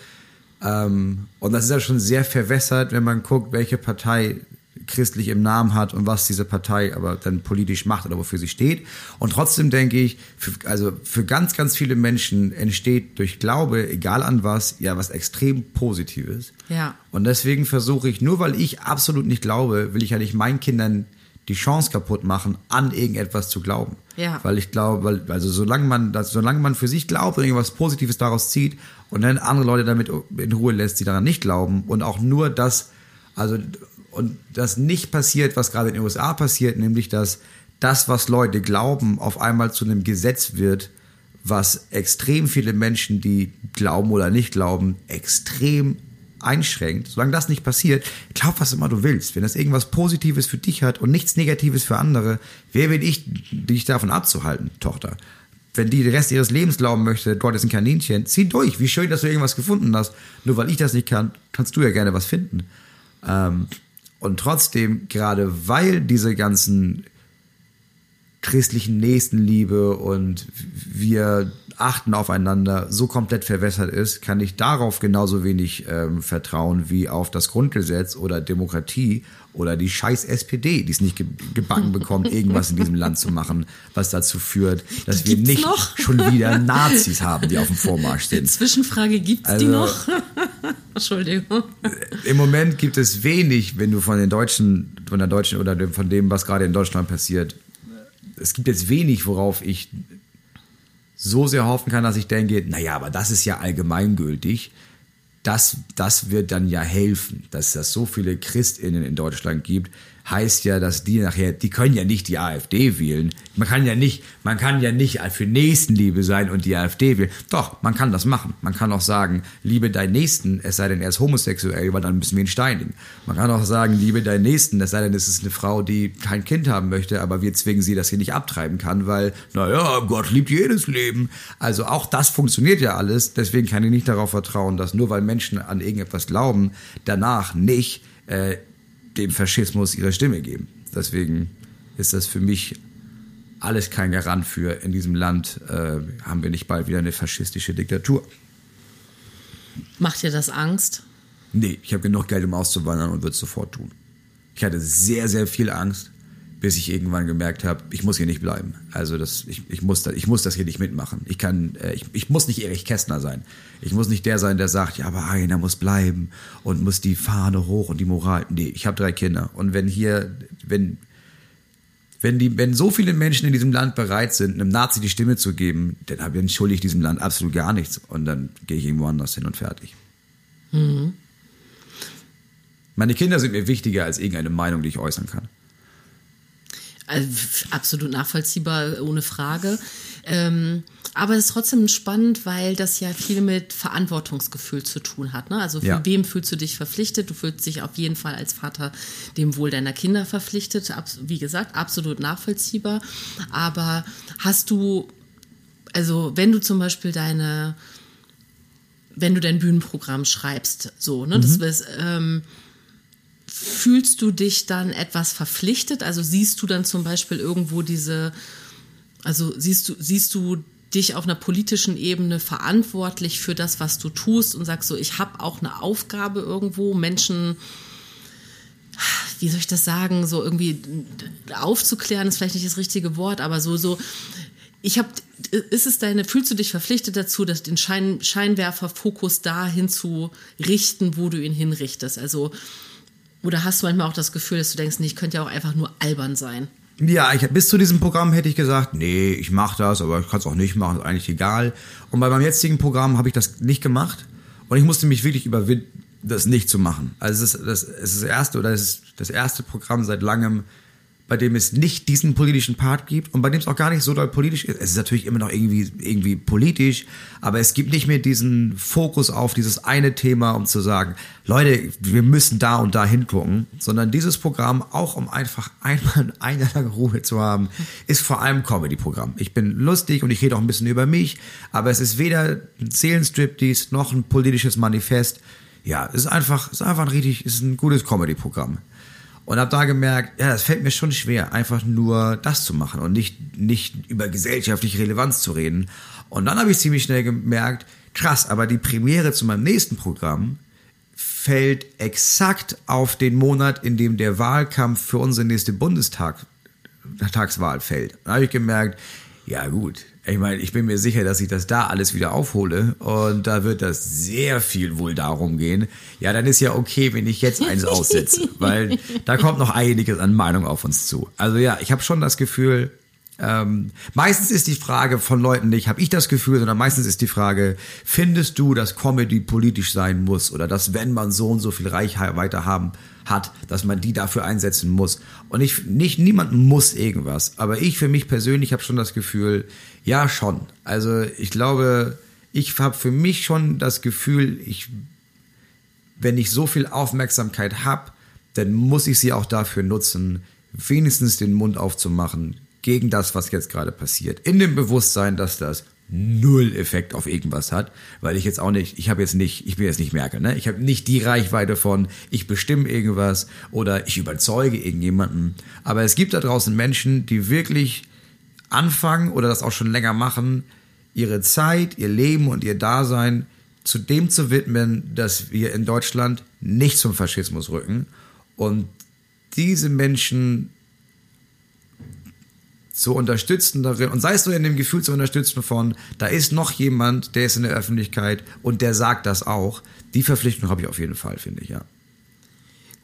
Ähm, und das ist ja schon sehr verwässert, wenn man guckt, welche Partei christlich im Namen hat und was diese Partei aber dann politisch macht oder wofür sie steht. Und trotzdem denke ich, für, also für ganz, ganz viele Menschen entsteht durch Glaube, egal an was, ja was extrem Positives. Ja. Und deswegen versuche ich, nur weil ich absolut nicht glaube, will ich ja nicht meinen Kindern die Chance kaputt machen, an irgendetwas zu glauben. Ja. Weil ich glaube, weil, also solange man das, solange man für sich glaubt und irgendwas Positives daraus zieht und dann andere Leute damit in Ruhe lässt, die daran nicht glauben und auch nur das, also und das nicht passiert, was gerade in den USA passiert, nämlich dass das, was Leute glauben, auf einmal zu einem Gesetz wird, was extrem viele Menschen, die glauben oder nicht glauben, extrem einschränkt, solange das nicht passiert, glaub was immer du willst. Wenn das irgendwas Positives für dich hat und nichts Negatives für andere, wer bin ich, dich davon abzuhalten, Tochter? Wenn die den Rest ihres Lebens glauben möchte, Gott ist ein Kaninchen, zieh durch. Wie schön, dass du irgendwas gefunden hast. Nur weil ich das nicht kann, kannst du ja gerne was finden. Ähm, und trotzdem, gerade weil diese ganzen christlichen Nächstenliebe und wir achten aufeinander so komplett verwässert ist, kann ich darauf genauso wenig ähm, vertrauen wie auf das Grundgesetz oder Demokratie oder die scheiß SPD, die es nicht ge gebacken bekommt, irgendwas in diesem Land zu machen, was dazu führt, dass wir nicht noch? schon wieder Nazis haben, die auf dem Vormarsch sind. Zwischenfrage, gibt's also, die noch? Entschuldigung. Im Moment gibt es wenig, wenn du von den Deutschen, von der Deutschen oder von dem, was gerade in Deutschland passiert, es gibt jetzt wenig, worauf ich so sehr hoffen kann, dass ich denke, naja, aber das ist ja allgemeingültig. Das, das wird dann ja helfen, dass es so viele ChristInnen in Deutschland gibt, heißt ja, dass die nachher, die können ja nicht die AfD wählen. Man kann ja nicht, man kann ja nicht für Nächstenliebe sein und die AfD wählen. Doch, man kann das machen. Man kann auch sagen, liebe deinen Nächsten, es sei denn, er ist homosexuell, weil dann müssen wir ihn steinigen. Man kann auch sagen, liebe deinen Nächsten, es sei denn, es ist eine Frau, die kein Kind haben möchte, aber wir zwingen sie, dass sie nicht abtreiben kann, weil, naja, Gott liebt jedes Leben. Also auch das funktioniert ja alles. Deswegen kann ich nicht darauf vertrauen, dass nur weil Menschen an irgendetwas glauben, danach nicht äh, dem Faschismus ihre Stimme geben. Deswegen ist das für mich alles kein Garant für, in diesem Land äh, haben wir nicht bald wieder eine faschistische Diktatur. Macht dir das Angst? Nee, ich habe genug Geld, um auszuwandern und würde es sofort tun. Ich hatte sehr, sehr viel Angst bis ich irgendwann gemerkt habe, ich muss hier nicht bleiben. Also das, ich, ich, muss, das, ich muss das hier nicht mitmachen. Ich kann, äh, ich, ich muss nicht Erich Kästner sein. Ich muss nicht der sein, der sagt, ja, aber einer muss bleiben und muss die Fahne hoch und die Moral. Nee, ich habe drei Kinder. Und wenn hier, wenn, wenn, die, wenn so viele Menschen in diesem Land bereit sind, einem Nazi die Stimme zu geben, dann ich entschuldige ich diesem Land absolut gar nichts. Und dann gehe ich irgendwo anders hin und fertig. Mhm. Meine Kinder sind mir wichtiger als irgendeine Meinung, die ich äußern kann. Also, absolut nachvollziehbar, ohne Frage. Ähm, aber es ist trotzdem spannend, weil das ja viel mit Verantwortungsgefühl zu tun hat. Ne? Also für ja. wem fühlst du dich verpflichtet? Du fühlst dich auf jeden Fall als Vater dem Wohl deiner Kinder verpflichtet. Wie gesagt, absolut nachvollziehbar. Aber hast du, also wenn du zum Beispiel deine, wenn du dein Bühnenprogramm schreibst, so, ne, mhm. das ähm, fühlst du dich dann etwas verpflichtet? Also siehst du dann zum Beispiel irgendwo diese, also siehst du, siehst du dich auf einer politischen Ebene verantwortlich für das, was du tust und sagst so, ich habe auch eine Aufgabe irgendwo, Menschen, wie soll ich das sagen, so irgendwie aufzuklären, ist vielleicht nicht das richtige Wort, aber so, so, ich habe, ist es deine, fühlst du dich verpflichtet dazu, dass den Schein, Scheinwerferfokus dahin zu richten, wo du ihn hinrichtest? Also, oder hast du manchmal auch das Gefühl, dass du denkst, nee, ich könnte ja auch einfach nur albern sein? Ja, ich, bis zu diesem Programm hätte ich gesagt, nee, ich mache das, aber ich kann es auch nicht machen, ist eigentlich egal. Und bei meinem jetzigen Programm habe ich das nicht gemacht und ich musste mich wirklich überwinden, das nicht zu machen. Also es ist das, es ist das erste oder es ist das erste Programm seit langem, bei dem es nicht diesen politischen Part gibt und bei dem es auch gar nicht so doll politisch ist. Es ist natürlich immer noch irgendwie, irgendwie politisch, aber es gibt nicht mehr diesen Fokus auf dieses eine Thema, um zu sagen, Leute, wir müssen da und da hingucken, sondern dieses Programm, auch um einfach einmal ein Jahr lang Ruhe zu haben, ist vor allem Comedy-Programm. Ich bin lustig und ich rede auch ein bisschen über mich, aber es ist weder ein Seelenstriptease noch ein politisches Manifest. Ja, es ist einfach, es ist einfach ein richtig, es ist ein gutes Comedy-Programm. Und habe da gemerkt, ja, das fällt mir schon schwer, einfach nur das zu machen und nicht, nicht über gesellschaftliche Relevanz zu reden. Und dann habe ich ziemlich schnell gemerkt, krass, aber die Premiere zu meinem nächsten Programm fällt exakt auf den Monat, in dem der Wahlkampf für unsere nächste Bundestagswahl fällt. Da habe ich gemerkt, ja gut, ich meine, ich bin mir sicher, dass ich das da alles wieder aufhole und da wird das sehr viel wohl darum gehen. Ja, dann ist ja okay, wenn ich jetzt eins aussetze, weil da kommt noch einiges an Meinung auf uns zu. Also ja, ich habe schon das Gefühl, ähm, meistens ist die Frage von Leuten nicht, habe ich das Gefühl, sondern meistens ist die Frage, findest du, dass Comedy politisch sein muss oder dass, wenn man so und so viel Reichweite haben hat, dass man die dafür einsetzen muss. Und ich, nicht, niemand muss irgendwas, aber ich für mich persönlich habe schon das Gefühl, ja schon. Also ich glaube, ich habe für mich schon das Gefühl, ich wenn ich so viel Aufmerksamkeit habe, dann muss ich sie auch dafür nutzen, wenigstens den Mund aufzumachen gegen das, was jetzt gerade passiert. In dem Bewusstsein, dass das null Effekt auf irgendwas hat, weil ich jetzt auch nicht, ich habe jetzt nicht, ich bin jetzt nicht Merkel, ne? Ich habe nicht die Reichweite von, ich bestimme irgendwas oder ich überzeuge irgendjemanden. Aber es gibt da draußen Menschen, die wirklich anfangen oder das auch schon länger machen, ihre Zeit, ihr Leben und ihr Dasein zu dem zu widmen, dass wir in Deutschland nicht zum Faschismus rücken und diese Menschen zu unterstützen darin und sei es nur in dem Gefühl zu unterstützen von, da ist noch jemand, der ist in der Öffentlichkeit und der sagt das auch. Die Verpflichtung habe ich auf jeden Fall, finde ich, ja.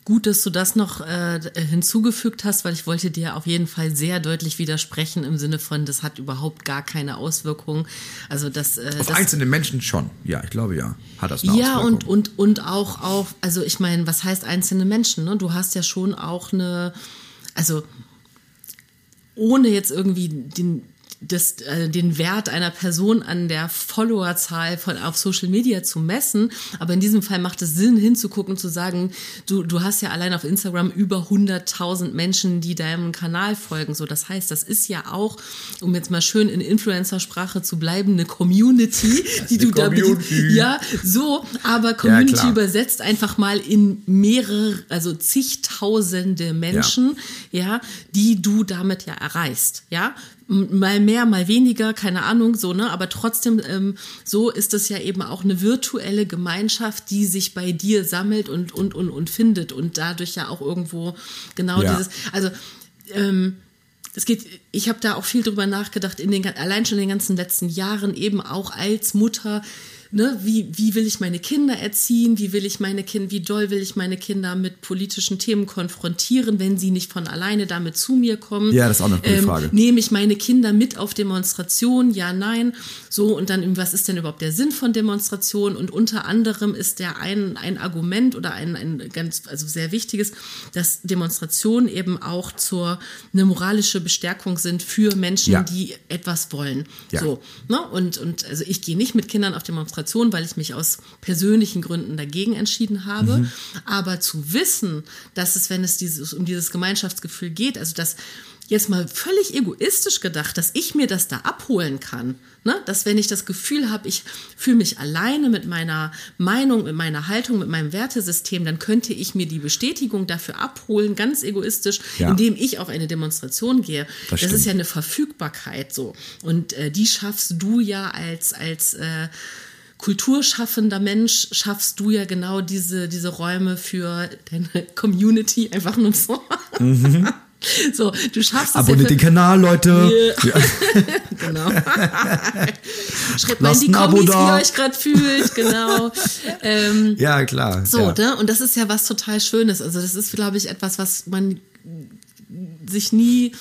Gut, dass du das noch äh, hinzugefügt hast, weil ich wollte dir auf jeden Fall sehr deutlich widersprechen im Sinne von, das hat überhaupt gar keine Auswirkungen. Also das, äh, auf das, einzelne Menschen schon, ja, ich glaube ja, hat das eine Ja und und und auch auf, also ich meine, was heißt einzelne Menschen? Ne? Du hast ja schon auch eine, also ohne jetzt irgendwie den das, äh, den Wert einer Person an der Followerzahl von auf Social Media zu messen. Aber in diesem Fall macht es Sinn, hinzugucken, zu sagen, du, du hast ja allein auf Instagram über 100.000 Menschen, die deinem Kanal folgen. So, das heißt, das ist ja auch, um jetzt mal schön in Influencer-Sprache zu bleiben, eine Community, die du Community. da, ja, so, aber Community ja, übersetzt einfach mal in mehrere, also zigtausende Menschen, ja. ja, die du damit ja erreichst, ja mal mehr, mal weniger, keine Ahnung, so, ne? Aber trotzdem, ähm, so ist es ja eben auch eine virtuelle Gemeinschaft, die sich bei dir sammelt und, und, und, und findet und dadurch ja auch irgendwo genau ja. dieses, also, ähm, es geht, ich habe da auch viel drüber nachgedacht, in den, allein schon in den ganzen letzten Jahren, eben auch als Mutter, ne, wie, wie will ich meine Kinder erziehen, wie will ich meine Kinder, wie doll will ich meine Kinder mit politischen Themen konfrontieren, wenn sie nicht von alleine damit zu mir kommen. Ja, das ist auch eine gute ähm, Frage. Nehme ich meine Kinder mit auf Demonstrationen? Ja, nein. So, und dann, was ist denn überhaupt der Sinn von Demonstrationen? Und unter anderem ist der ein, ein Argument oder ein, ein ganz, also sehr wichtiges, dass Demonstrationen eben auch zur, eine moralische Bestärkung sind für Menschen, ja. die etwas wollen. Ja. So, ne? Und, und also ich gehe nicht mit Kindern auf Demonstrationen Demonstration, weil ich mich aus persönlichen Gründen dagegen entschieden habe. Mhm. Aber zu wissen, dass es, wenn es dieses, um dieses Gemeinschaftsgefühl geht, also dass jetzt mal völlig egoistisch gedacht, dass ich mir das da abholen kann. Ne? Dass wenn ich das Gefühl habe, ich fühle mich alleine mit meiner Meinung, mit meiner Haltung, mit meinem Wertesystem, dann könnte ich mir die Bestätigung dafür abholen, ganz egoistisch, ja. indem ich auf eine Demonstration gehe. Das, das ist ja eine Verfügbarkeit so. Und äh, die schaffst du ja als, als äh, kulturschaffender Mensch schaffst du ja genau diese, diese Räume für deine Community einfach nur so. Mhm. So, du schaffst es. Abonniert ja den Kanal, Leute. Ja. genau. Schreibt mal in die Kommis, wie ihr euch gerade fühlt, genau. Ähm, ja, klar. So, ja. Ne? und das ist ja was total Schönes. Also, das ist, glaube ich, etwas, was man sich nie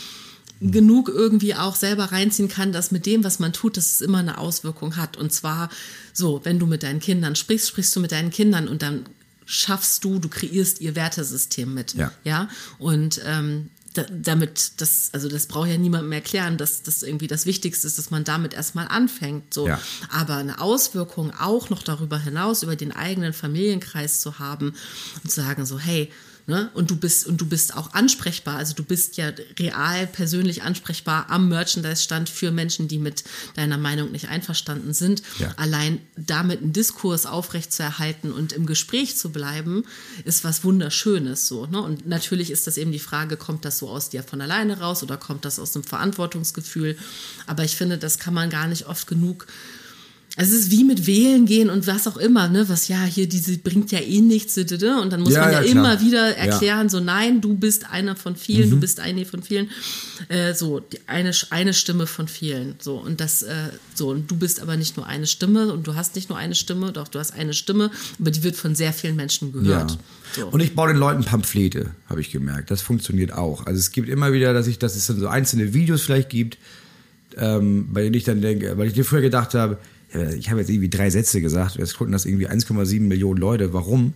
genug irgendwie auch selber reinziehen kann, dass mit dem, was man tut, dass es immer eine Auswirkung hat. Und zwar so, wenn du mit deinen Kindern sprichst, sprichst du mit deinen Kindern und dann schaffst du, du kreierst ihr Wertesystem mit. Ja. ja? Und ähm, damit, das, also das braucht ja niemandem erklären, dass das irgendwie das Wichtigste ist, dass man damit erstmal anfängt. So. Ja. Aber eine Auswirkung auch noch darüber hinaus, über den eigenen Familienkreis zu haben und zu sagen, so, hey, Ne? Und du bist und du bist auch ansprechbar. Also du bist ja real persönlich ansprechbar am Merchandise-Stand für Menschen, die mit deiner Meinung nicht einverstanden sind. Ja. Allein damit einen Diskurs aufrechtzuerhalten und im Gespräch zu bleiben, ist was Wunderschönes. So, ne? Und natürlich ist das eben die Frage, kommt das so aus dir von alleine raus oder kommt das aus einem Verantwortungsgefühl? Aber ich finde, das kann man gar nicht oft genug es ist wie mit Wählen gehen und was auch immer, ne? Was ja hier diese bringt ja eh nichts, und dann muss ja, man ja, ja immer wieder erklären, ja. so nein, du bist einer von vielen, mhm. du bist eine von vielen, äh, so eine eine Stimme von vielen, so und das äh, so und du bist aber nicht nur eine Stimme und du hast nicht nur eine Stimme, doch du hast eine Stimme, aber die wird von sehr vielen Menschen gehört. So. Und ich baue den Leuten Pamphlete, habe ich gemerkt. Das funktioniert auch. Also es gibt immer wieder, dass ich, dass es dann so einzelne Videos vielleicht gibt, ähm, bei denen ich dann denke, weil ich dir früher gedacht habe ich habe jetzt irgendwie drei Sätze gesagt, jetzt gucken das irgendwie 1,7 Millionen Leute. Warum?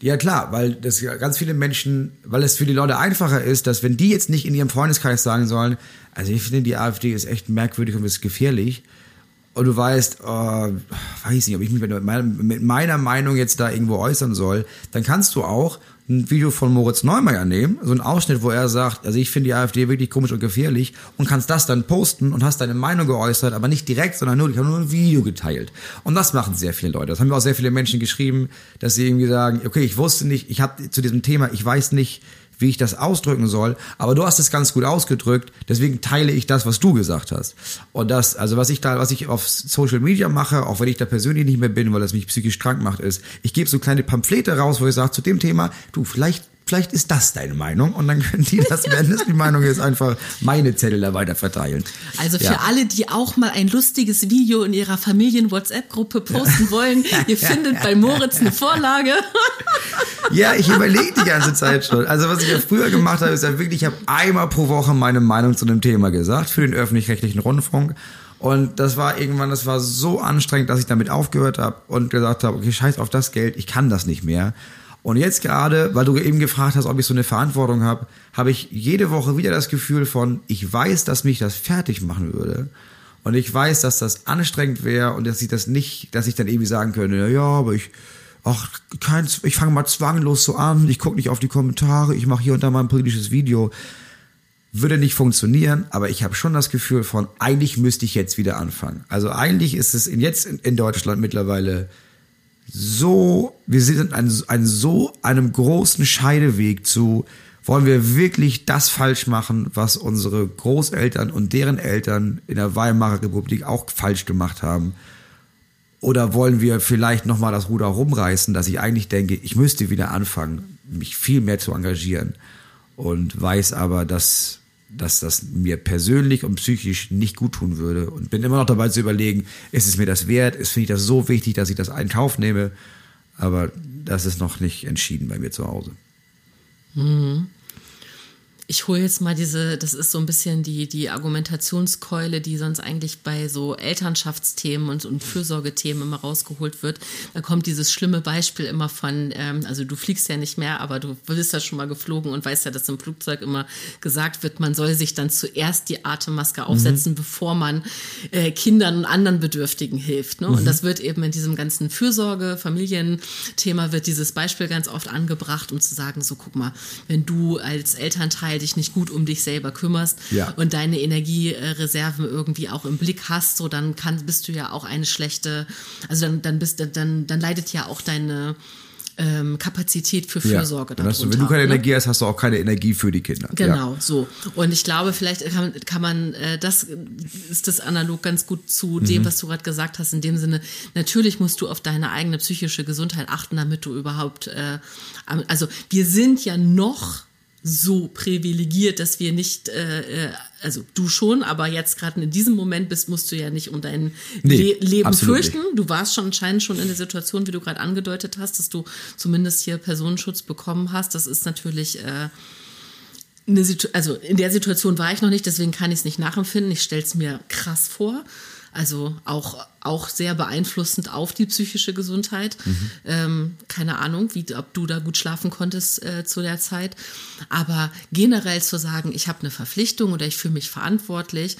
Ja klar, weil das ganz viele Menschen, weil es für die Leute einfacher ist, dass wenn die jetzt nicht in ihrem Freundeskreis sagen sollen, also ich finde die AfD ist echt merkwürdig und ist gefährlich, und du weißt, oh, weiß nicht, ob ich mich mit meiner Meinung jetzt da irgendwo äußern soll, dann kannst du auch ein Video von Moritz Neumeier nehmen, so ein Ausschnitt, wo er sagt, also ich finde die AfD wirklich komisch und gefährlich und kannst das dann posten und hast deine Meinung geäußert, aber nicht direkt, sondern nur, ich habe nur ein Video geteilt. Und das machen sehr viele Leute. Das haben mir auch sehr viele Menschen geschrieben, dass sie irgendwie sagen, okay, ich wusste nicht, ich habe zu diesem Thema, ich weiß nicht, wie ich das ausdrücken soll, aber du hast es ganz gut ausgedrückt, deswegen teile ich das, was du gesagt hast. Und das, also was ich da, was ich auf Social Media mache, auch wenn ich da persönlich nicht mehr bin, weil das mich psychisch krank macht, ist, ich gebe so kleine Pamphlete raus, wo ich sage, zu dem Thema, du, vielleicht vielleicht ist das deine Meinung und dann können die das, wenn es die Meinung ist, einfach meine Zettel da weiter verteilen. Also für ja. alle, die auch mal ein lustiges Video in ihrer Familien-WhatsApp-Gruppe posten ja. wollen, ihr findet bei Moritz eine Vorlage. Ja, ich überlege die ganze Zeit schon. Also was ich ja früher gemacht habe, ist ja wirklich, ich habe einmal pro Woche meine Meinung zu einem Thema gesagt für den öffentlich-rechtlichen Rundfunk. Und das war irgendwann, das war so anstrengend, dass ich damit aufgehört habe und gesagt habe, okay, scheiß auf das Geld, ich kann das nicht mehr. Und jetzt gerade, weil du eben gefragt hast, ob ich so eine Verantwortung habe, habe ich jede Woche wieder das Gefühl von, ich weiß, dass mich das fertig machen würde. Und ich weiß, dass das anstrengend wäre und dass ich das nicht, dass ich dann irgendwie sagen könnte, ja, aber ich, ach, kein, ich fange mal zwanglos so an, ich gucke nicht auf die Kommentare, ich mache hier und da mal ein politisches Video. Würde nicht funktionieren, aber ich habe schon das Gefühl von, eigentlich müsste ich jetzt wieder anfangen. Also eigentlich ist es jetzt in Deutschland mittlerweile so, wir sind an, an so einem großen Scheideweg zu, wollen wir wirklich das falsch machen, was unsere Großeltern und deren Eltern in der Weimarer Republik auch falsch gemacht haben? Oder wollen wir vielleicht nochmal das Ruder rumreißen, dass ich eigentlich denke, ich müsste wieder anfangen, mich viel mehr zu engagieren und weiß aber, dass dass das mir persönlich und psychisch nicht gut tun würde. Und bin immer noch dabei zu überlegen, ist es mir das wert, ist finde ich das so wichtig, dass ich das einen Kauf nehme, aber das ist noch nicht entschieden bei mir zu Hause. Mhm ich hole jetzt mal diese, das ist so ein bisschen die, die Argumentationskeule, die sonst eigentlich bei so Elternschaftsthemen und, und Fürsorgethemen immer rausgeholt wird. Da kommt dieses schlimme Beispiel immer von, ähm, also du fliegst ja nicht mehr, aber du bist ja schon mal geflogen und weißt ja, dass im Flugzeug immer gesagt wird, man soll sich dann zuerst die Atemmaske aufsetzen, mhm. bevor man äh, Kindern und anderen Bedürftigen hilft. Ne? Mhm. Und das wird eben in diesem ganzen Fürsorge, Familienthema wird dieses Beispiel ganz oft angebracht, um zu sagen, so guck mal, wenn du als Elternteil dich nicht gut um dich selber kümmerst ja. und deine Energiereserven irgendwie auch im Blick hast, so dann kann, bist du ja auch eine schlechte, also dann, dann bist dann, dann leidet ja auch deine ähm, Kapazität für Fürsorge. Ja. Du, wenn du keine ne? Energie hast, hast du auch keine Energie für die Kinder. Genau, ja. so. Und ich glaube, vielleicht kann, kann man, äh, das ist das analog ganz gut zu dem, mhm. was du gerade gesagt hast, in dem Sinne, natürlich musst du auf deine eigene psychische Gesundheit achten, damit du überhaupt, äh, also wir sind ja noch so privilegiert, dass wir nicht, äh, äh, also du schon, aber jetzt gerade in diesem Moment bist, musst du ja nicht um dein nee, Le Leben fürchten. Nicht. Du warst schon anscheinend schon in der Situation, wie du gerade angedeutet hast, dass du zumindest hier Personenschutz bekommen hast. Das ist natürlich äh, eine Situation, also in der Situation war ich noch nicht, deswegen kann ich es nicht nachempfinden. Ich stelle es mir krass vor. Also auch, auch sehr beeinflussend auf die psychische Gesundheit. Mhm. Ähm, keine Ahnung, wie, ob du da gut schlafen konntest äh, zu der Zeit. Aber generell zu sagen, ich habe eine Verpflichtung oder ich fühle mich verantwortlich,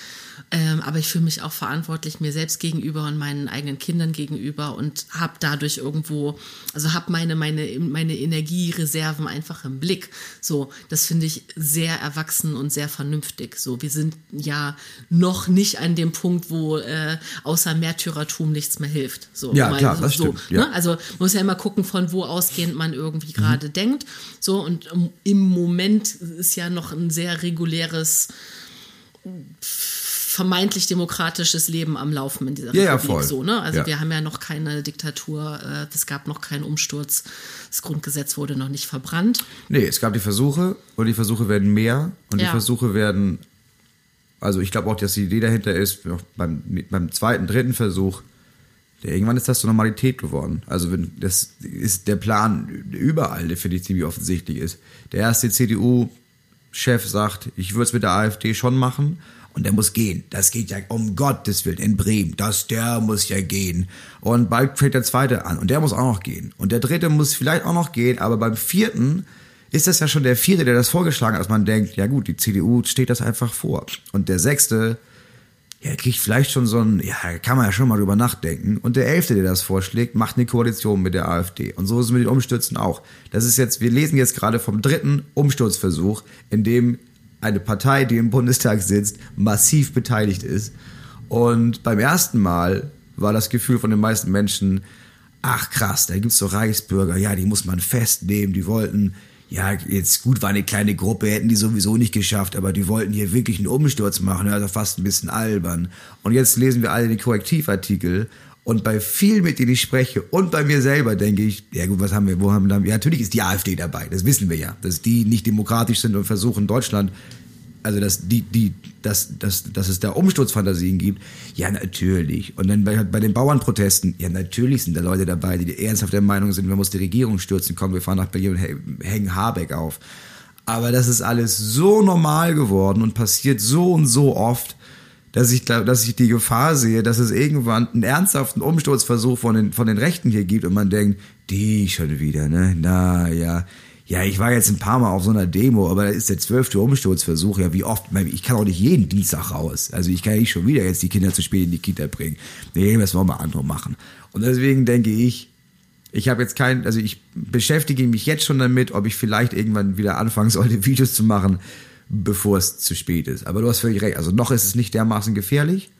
ähm, aber ich fühle mich auch verantwortlich mir selbst gegenüber und meinen eigenen Kindern gegenüber und habe dadurch irgendwo, also habe meine, meine, meine Energiereserven einfach im Blick. So, das finde ich sehr erwachsen und sehr vernünftig. So, wir sind ja noch nicht an dem Punkt, wo äh, außer Märtyrertum nichts mehr hilft. So, ja, klar, das so, stimmt. Ja. Ne? Also muss ja immer gucken, von wo ausgehend man irgendwie gerade mhm. denkt. So, und im Moment ist ja noch ein sehr reguläres vermeintlich demokratisches Leben am Laufen in dieser ja, Republik. Ja, voll. So, ne? Also ja. wir haben ja noch keine Diktatur, äh, es gab noch keinen Umsturz, das Grundgesetz wurde noch nicht verbrannt. Nee, es gab die Versuche und die Versuche werden mehr und ja. die Versuche werden, also ich glaube auch, dass die Idee dahinter ist, beim, beim zweiten, dritten Versuch, der, irgendwann ist das zur Normalität geworden. Also wenn das ist der Plan überall, der finde ich ziemlich offensichtlich ist. Der erste CDU-Chef sagt, ich würde es mit der AfD schon machen, und der muss gehen. Das geht ja um Gottes Willen in Bremen. Das, der muss ja gehen. Und bald fängt der zweite an und der muss auch noch gehen. Und der dritte muss vielleicht auch noch gehen, aber beim vierten ist das ja schon der vierte, der das vorgeschlagen hat, dass man denkt, ja gut, die CDU steht das einfach vor. Und der sechste, ja, kriegt vielleicht schon so ein, ja, kann man ja schon mal drüber nachdenken. Und der Elfte, der das vorschlägt, macht eine Koalition mit der AfD. Und so ist es mit den Umstürzen auch. Das ist jetzt, wir lesen jetzt gerade vom dritten Umsturzversuch, in dem eine Partei, die im Bundestag sitzt, massiv beteiligt ist. Und beim ersten Mal war das Gefühl von den meisten Menschen, ach krass, da gibt's so Reichsbürger, ja, die muss man festnehmen, die wollten ja, jetzt gut, war eine kleine Gruppe, hätten die sowieso nicht geschafft, aber die wollten hier wirklich einen Umsturz machen, also fast ein bisschen albern. Und jetzt lesen wir alle die Korrektivartikel und bei vielen, mit denen ich spreche und bei mir selber denke ich, ja gut, was haben wir, wo haben wir ja, natürlich ist die AfD dabei, das wissen wir ja, dass die nicht demokratisch sind und versuchen Deutschland also dass die, die, dass, dass, dass es da Umsturzfantasien gibt, ja natürlich. Und dann bei, bei den Bauernprotesten, ja natürlich sind da Leute dabei, die ernsthaft der Meinung sind, man muss die Regierung stürzen, komm, wir fahren nach Berlin und hängen Habeck auf. Aber das ist alles so normal geworden und passiert so und so oft, dass ich, dass ich die Gefahr sehe, dass es irgendwann einen ernsthaften Umsturzversuch von den, von den Rechten hier gibt und man denkt, die schon wieder, ne? Na ja ja, ich war jetzt ein paar Mal auf so einer Demo, aber da ist der zwölfte Umsturzversuch. Ja, wie oft? Ich kann auch nicht jeden Dienstag raus. Also ich kann ja nicht schon wieder jetzt die Kinder zu spät in die Kita bringen. Nee, das wollen wir andere machen. Und deswegen denke ich, ich habe jetzt kein, also ich beschäftige mich jetzt schon damit, ob ich vielleicht irgendwann wieder anfangen sollte, Videos zu machen, bevor es zu spät ist. Aber du hast völlig recht. Also noch ist es nicht dermaßen gefährlich.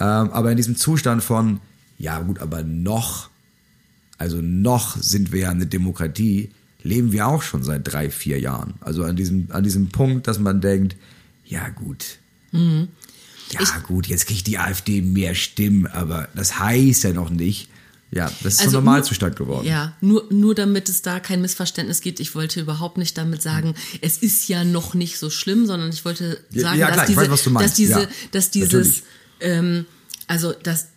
Ähm, aber in diesem Zustand von, ja gut, aber noch, also noch sind wir ja eine Demokratie leben wir auch schon seit drei, vier Jahren. Also an diesem, an diesem Punkt, dass man denkt, ja gut. Mhm. Ja ich, gut, jetzt kriegt die AfD mehr Stimmen, aber das heißt ja noch nicht, ja, das ist also so Normalzustand geworden. Ja, nur, nur damit es da kein Missverständnis gibt. Ich wollte überhaupt nicht damit sagen, es ist ja noch nicht so schlimm, sondern ich wollte sagen, ja, ja, dass, diese, weiß, dass, diese, ja, dass dieses, ähm, also dass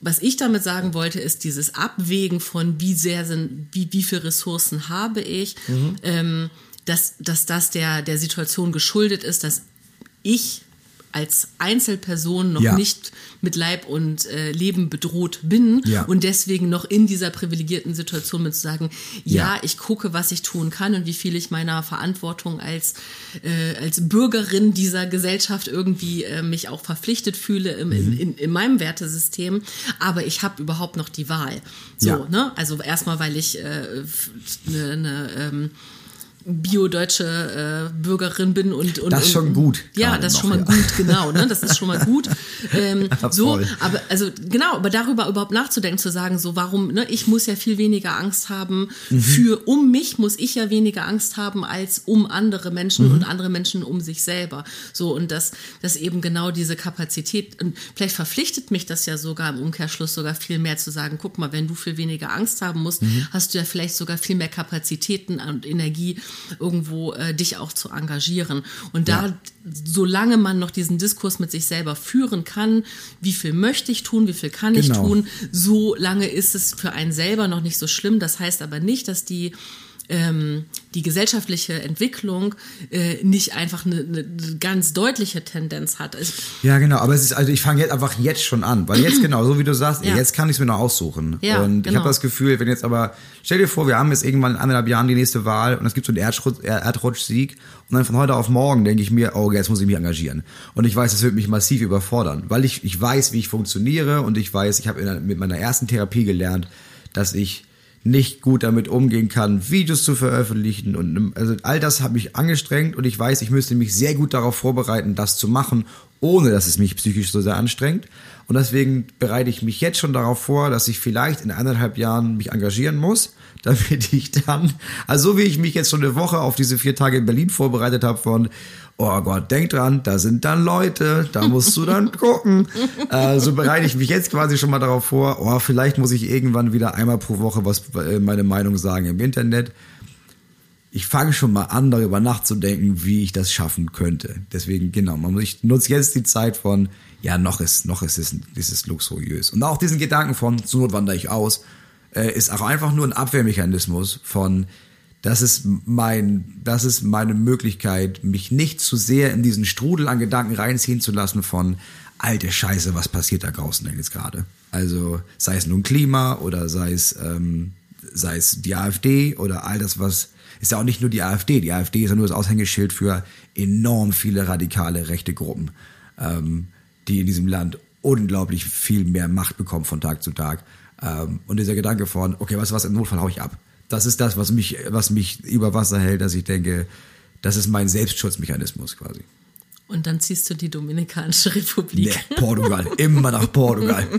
was ich damit sagen wollte, ist dieses Abwägen von wie sehr sind, wie, wie viel Ressourcen habe ich, mhm. ähm, dass, dass das der, der Situation geschuldet ist, dass ich als Einzelperson noch ja. nicht mit Leib und äh, Leben bedroht bin ja. und deswegen noch in dieser privilegierten Situation bin zu sagen, ja, ja, ich gucke, was ich tun kann und wie viel ich meiner Verantwortung als, äh, als Bürgerin dieser Gesellschaft irgendwie äh, mich auch verpflichtet fühle im, mhm. in, in, meinem Wertesystem, aber ich habe überhaupt noch die Wahl. So, ne? Also erstmal, weil ich eine äh, ne ähm, bio-deutsche äh, Bürgerin bin und, und das ist schon gut. Ja, das ist schon mal ja. gut, genau. Ne? Das ist schon mal gut. Ähm, so, aber also genau, aber darüber überhaupt nachzudenken, zu sagen, so warum, ne, ich muss ja viel weniger Angst haben mhm. für um mich muss ich ja weniger Angst haben als um andere Menschen mhm. und andere Menschen um sich selber. So und das, das eben genau diese Kapazität und vielleicht verpflichtet mich das ja sogar im Umkehrschluss sogar viel mehr zu sagen, guck mal, wenn du viel weniger Angst haben musst, mhm. hast du ja vielleicht sogar viel mehr Kapazitäten und Energie irgendwo äh, dich auch zu engagieren. Und da, ja. solange man noch diesen Diskurs mit sich selber führen kann, wie viel möchte ich tun, wie viel kann genau. ich tun, so lange ist es für einen selber noch nicht so schlimm. Das heißt aber nicht, dass die ähm, die gesellschaftliche Entwicklung äh, nicht einfach eine, eine ganz deutliche Tendenz hat. Ich, ja, genau, aber es ist, also ich fange jetzt einfach jetzt schon an, weil jetzt genau, so wie du sagst, ja. jetzt kann ich es mir noch aussuchen. Ja, und genau. ich habe das Gefühl, wenn jetzt aber, stell dir vor, wir haben jetzt irgendwann in anderthalb Jahren die nächste Wahl und es gibt so einen Erdrutsch, Erdrutschsieg und dann von heute auf morgen denke ich mir, oh, jetzt muss ich mich engagieren. Und ich weiß, das wird mich massiv überfordern, weil ich, ich weiß, wie ich funktioniere und ich weiß, ich habe mit meiner ersten Therapie gelernt, dass ich nicht gut damit umgehen kann, Videos zu veröffentlichen und also all das habe ich angestrengt und ich weiß, ich müsste mich sehr gut darauf vorbereiten, das zu machen, ohne dass es mich psychisch so sehr anstrengt. Und deswegen bereite ich mich jetzt schon darauf vor, dass ich vielleicht in anderthalb Jahren mich engagieren muss, damit ich dann, also so wie ich mich jetzt schon eine Woche auf diese vier Tage in Berlin vorbereitet habe von, oh Gott, denk dran, da sind dann Leute, da musst du dann gucken. äh, so bereite ich mich jetzt quasi schon mal darauf vor, oh, vielleicht muss ich irgendwann wieder einmal pro Woche was äh, meine Meinung sagen im Internet. Ich fange schon mal an, darüber nachzudenken, wie ich das schaffen könnte. Deswegen, genau, man muss, ich nutze jetzt die Zeit von, ja, noch ist, noch ist es, ist es luxuriös. Und auch diesen Gedanken von, zur Not wandere ich aus, äh, ist auch einfach nur ein Abwehrmechanismus von, das ist mein, das ist meine Möglichkeit, mich nicht zu sehr in diesen Strudel an Gedanken reinziehen zu lassen von, alte Scheiße, was passiert da draußen denn jetzt gerade? Also, sei es nun Klima oder sei es, ähm, sei es die AfD oder all das, was, ist ja auch nicht nur die AfD. Die AfD ist ja nur das Aushängeschild für enorm viele radikale rechte Gruppen. Ähm, die in diesem Land unglaublich viel mehr Macht bekommen von Tag zu Tag. Ähm, und dieser Gedanke von, okay, weißt du was, im Notfall hau ich ab. Das ist das, was mich, was mich über Wasser hält, dass ich denke, das ist mein Selbstschutzmechanismus quasi. Und dann ziehst du die Dominikanische Republik. Nee, Portugal. Immer nach Portugal.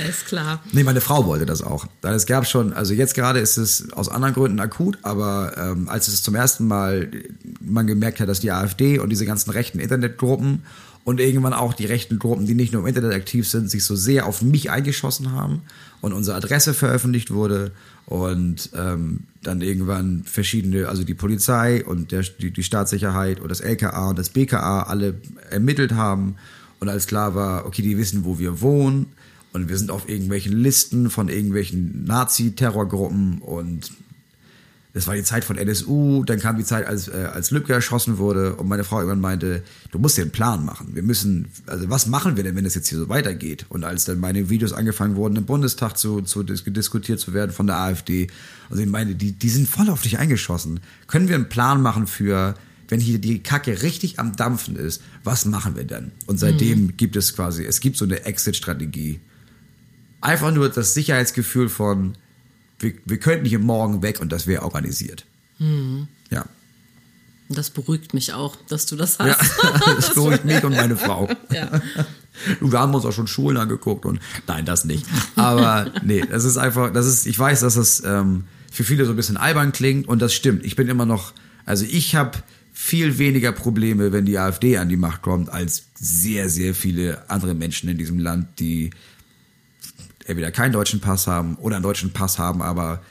Alles klar. Nee, meine Frau wollte das auch. Es gab schon, also jetzt gerade ist es aus anderen Gründen akut, aber ähm, als es zum ersten Mal man gemerkt hat, dass die AfD und diese ganzen rechten Internetgruppen und irgendwann auch die rechten Gruppen, die nicht nur im Internet aktiv sind, sich so sehr auf mich eingeschossen haben und unsere Adresse veröffentlicht wurde und ähm, dann irgendwann verschiedene, also die Polizei und der, die, die Staatssicherheit und das LKA und das BKA alle ermittelt haben und als klar war, okay, die wissen, wo wir wohnen und wir sind auf irgendwelchen Listen von irgendwelchen Nazi-Terrorgruppen und das war die Zeit von NSU, dann kam die Zeit, als, äh, als Lübcke erschossen wurde und meine Frau irgendwann meinte, du musst dir einen Plan machen. Wir müssen, also was machen wir denn, wenn das jetzt hier so weitergeht? Und als dann meine Videos angefangen wurden, im Bundestag zu, zu diskutiert zu werden von der AfD, also ich meine, die, die sind voll auf dich eingeschossen. Können wir einen Plan machen für, wenn hier die Kacke richtig am Dampfen ist, was machen wir denn? Und seitdem mhm. gibt es quasi, es gibt so eine Exit-Strategie. Einfach nur das Sicherheitsgefühl von, wir, wir könnten hier morgen weg und das wäre organisiert. Mhm. Ja. Das beruhigt mich auch, dass du das hast. Ja, das beruhigt mich und meine Frau. Ja. Wir haben uns auch schon Schulen angeguckt und nein, das nicht. Aber nee, das ist einfach, das ist, ich weiß, dass das ähm, für viele so ein bisschen albern klingt und das stimmt. Ich bin immer noch, also ich habe viel weniger Probleme, wenn die AfD an die Macht kommt, als sehr, sehr viele andere Menschen in diesem Land, die entweder keinen deutschen Pass haben oder einen deutschen Pass haben, aber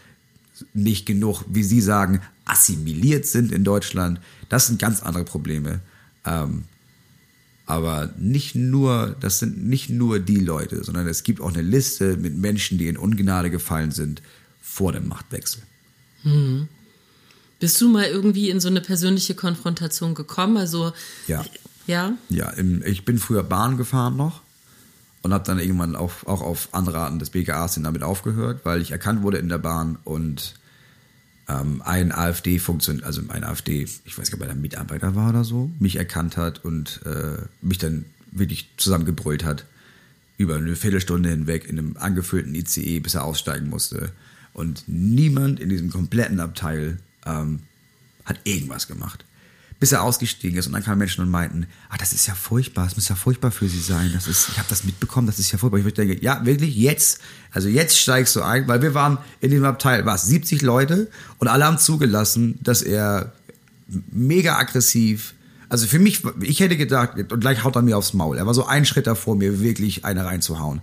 nicht genug, wie Sie sagen, assimiliert sind in Deutschland. Das sind ganz andere Probleme. Ähm, aber nicht nur, das sind nicht nur die Leute, sondern es gibt auch eine Liste mit Menschen, die in Ungnade gefallen sind vor dem Machtwechsel. Hm. Bist du mal irgendwie in so eine persönliche Konfrontation gekommen? Also ja, ja, ja. ich bin früher Bahn gefahren noch und habe dann irgendwann auch, auch auf Anraten des BKAs damit aufgehört, weil ich erkannt wurde in der Bahn und ähm, ein AfD-Funktion, also ein AfD, ich weiß gar nicht, ob er ein Mitarbeiter war oder so, mich erkannt hat und äh, mich dann wirklich zusammengebrüllt hat über eine Viertelstunde hinweg in einem angefüllten ICE, bis er aussteigen musste. Und niemand in diesem kompletten Abteil ähm, hat irgendwas gemacht bis er ausgestiegen ist. Und dann kamen Menschen und meinten, ah, das ist ja furchtbar, es muss ja furchtbar für sie sein. Das ist, ich habe das mitbekommen, das ist ja furchtbar. Ich denke, ja, wirklich, jetzt, also jetzt steigst du ein, weil wir waren in dem Abteil, was, 70 Leute und alle haben zugelassen, dass er mega aggressiv, also für mich, ich hätte gedacht, und gleich haut er mir aufs Maul. Er war so ein Schritt davor, mir wirklich eine reinzuhauen.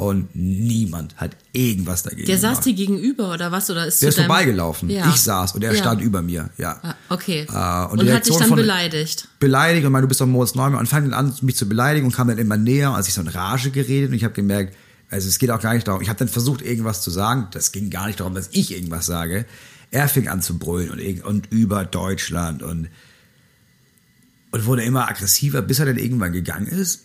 Und niemand hat irgendwas dagegen Der saß dir gegenüber oder was? Oder ist der ist vorbeigelaufen. Ja. Ich saß und er ja. stand über mir. Ja. Ah, okay. Äh, und, und hat dich dann beleidigt? Beleidigt und meinte, du bist doch Moritz Neumann und fang dann an, mich zu beleidigen und kam dann immer näher, als ich so in Rage geredet und ich habe gemerkt, also es geht auch gar nicht darum, ich habe dann versucht, irgendwas zu sagen. Das ging gar nicht darum, dass ich irgendwas sage. Er fing an zu brüllen und, und über Deutschland und, und wurde immer aggressiver, bis er dann irgendwann gegangen ist.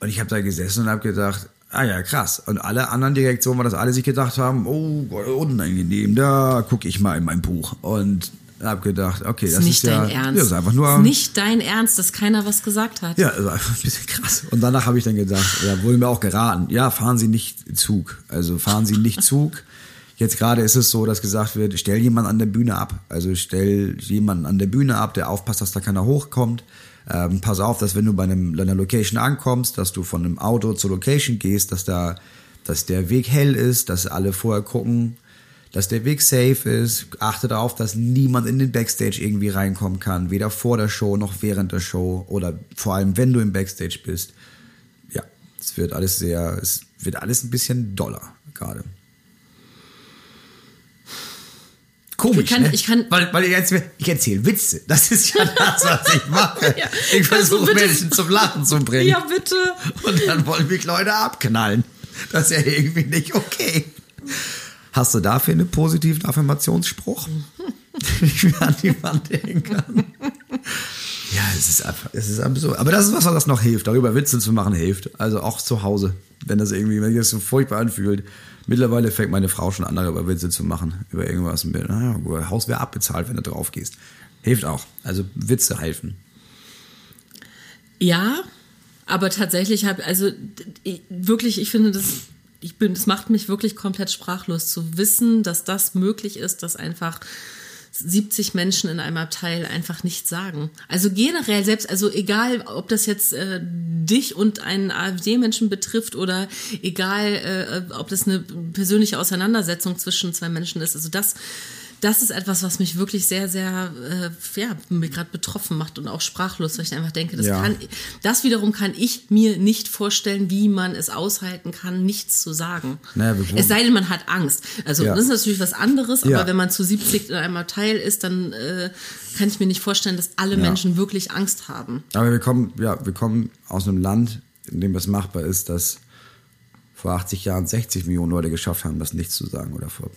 Und ich habe da gesessen und habe gedacht, Ah ja, krass. Und alle anderen Direktionen, weil das alle sich gedacht haben, oh, unangenehm, da gucke ich mal in mein Buch. Und habe gedacht, okay, das, das ist, nicht ist dein ja, Ernst. Ja, ist einfach nur. Das ist nicht dein Ernst, dass keiner was gesagt hat. Ja, also einfach ein bisschen krass. Und danach habe ich dann gedacht, ja, wurde mir auch geraten, ja, fahren Sie nicht Zug. Also fahren Sie nicht Zug. Jetzt gerade ist es so, dass gesagt wird, stell jemanden an der Bühne ab. Also stell jemanden an der Bühne ab, der aufpasst, dass da keiner hochkommt. Ähm, pass auf, dass wenn du bei einem, einer Location ankommst, dass du von einem Auto zur Location gehst, dass da, dass der Weg hell ist, dass alle vorher gucken, dass der Weg safe ist. Achte darauf, dass niemand in den Backstage irgendwie reinkommen kann, weder vor der Show noch während der Show oder vor allem, wenn du im Backstage bist. Ja, es wird alles sehr, es wird alles ein bisschen doller gerade. Komisch, ich kann, ne? ich kann, weil, weil ich, ich erzähle Witze. Das ist ja das, was ich mache. ja. Ich versuche Menschen zum Lachen zu bringen. Ja, bitte. Und dann wollen mich Leute abknallen. Das ist ja irgendwie nicht okay. Hast du dafür einen positiven Affirmationsspruch? ich mir an die Wand hängen kann. Ja, es ist einfach, es ist absurd. Aber das ist was, was noch hilft. Darüber Witze zu machen hilft. Also auch zu Hause. Wenn das irgendwie, wenn sich das so furchtbar anfühlt. Mittlerweile fängt meine Frau schon an, darüber Witze zu machen. Über irgendwas. Naja, Haus wäre abbezahlt, wenn du drauf gehst. Hilft auch. Also Witze helfen. Ja, Aber tatsächlich habe, also ich, wirklich, ich finde das, ich bin, das macht mich wirklich komplett sprachlos zu wissen, dass das möglich ist, dass einfach 70 Menschen in einem Abteil einfach nichts sagen. Also generell selbst, also egal, ob das jetzt äh, dich und einen AfD-Menschen betrifft oder egal, äh, ob das eine persönliche Auseinandersetzung zwischen zwei Menschen ist. Also das das ist etwas, was mich wirklich sehr, sehr, äh, ja, mir gerade betroffen macht und auch sprachlos, weil ich einfach denke, das ja. kann, das wiederum kann ich mir nicht vorstellen, wie man es aushalten kann, nichts zu sagen. Naja, es sei denn, man hat Angst. Also ja. das ist natürlich was anderes, aber ja. wenn man zu 70 in einem Teil ist, dann äh, kann ich mir nicht vorstellen, dass alle Menschen wirklich Angst haben. Aber wir kommen, ja, wir kommen aus einem Land, in dem es machbar ist, dass vor 80 Jahren 60 Millionen Leute geschafft haben, das nichts zu sagen oder vor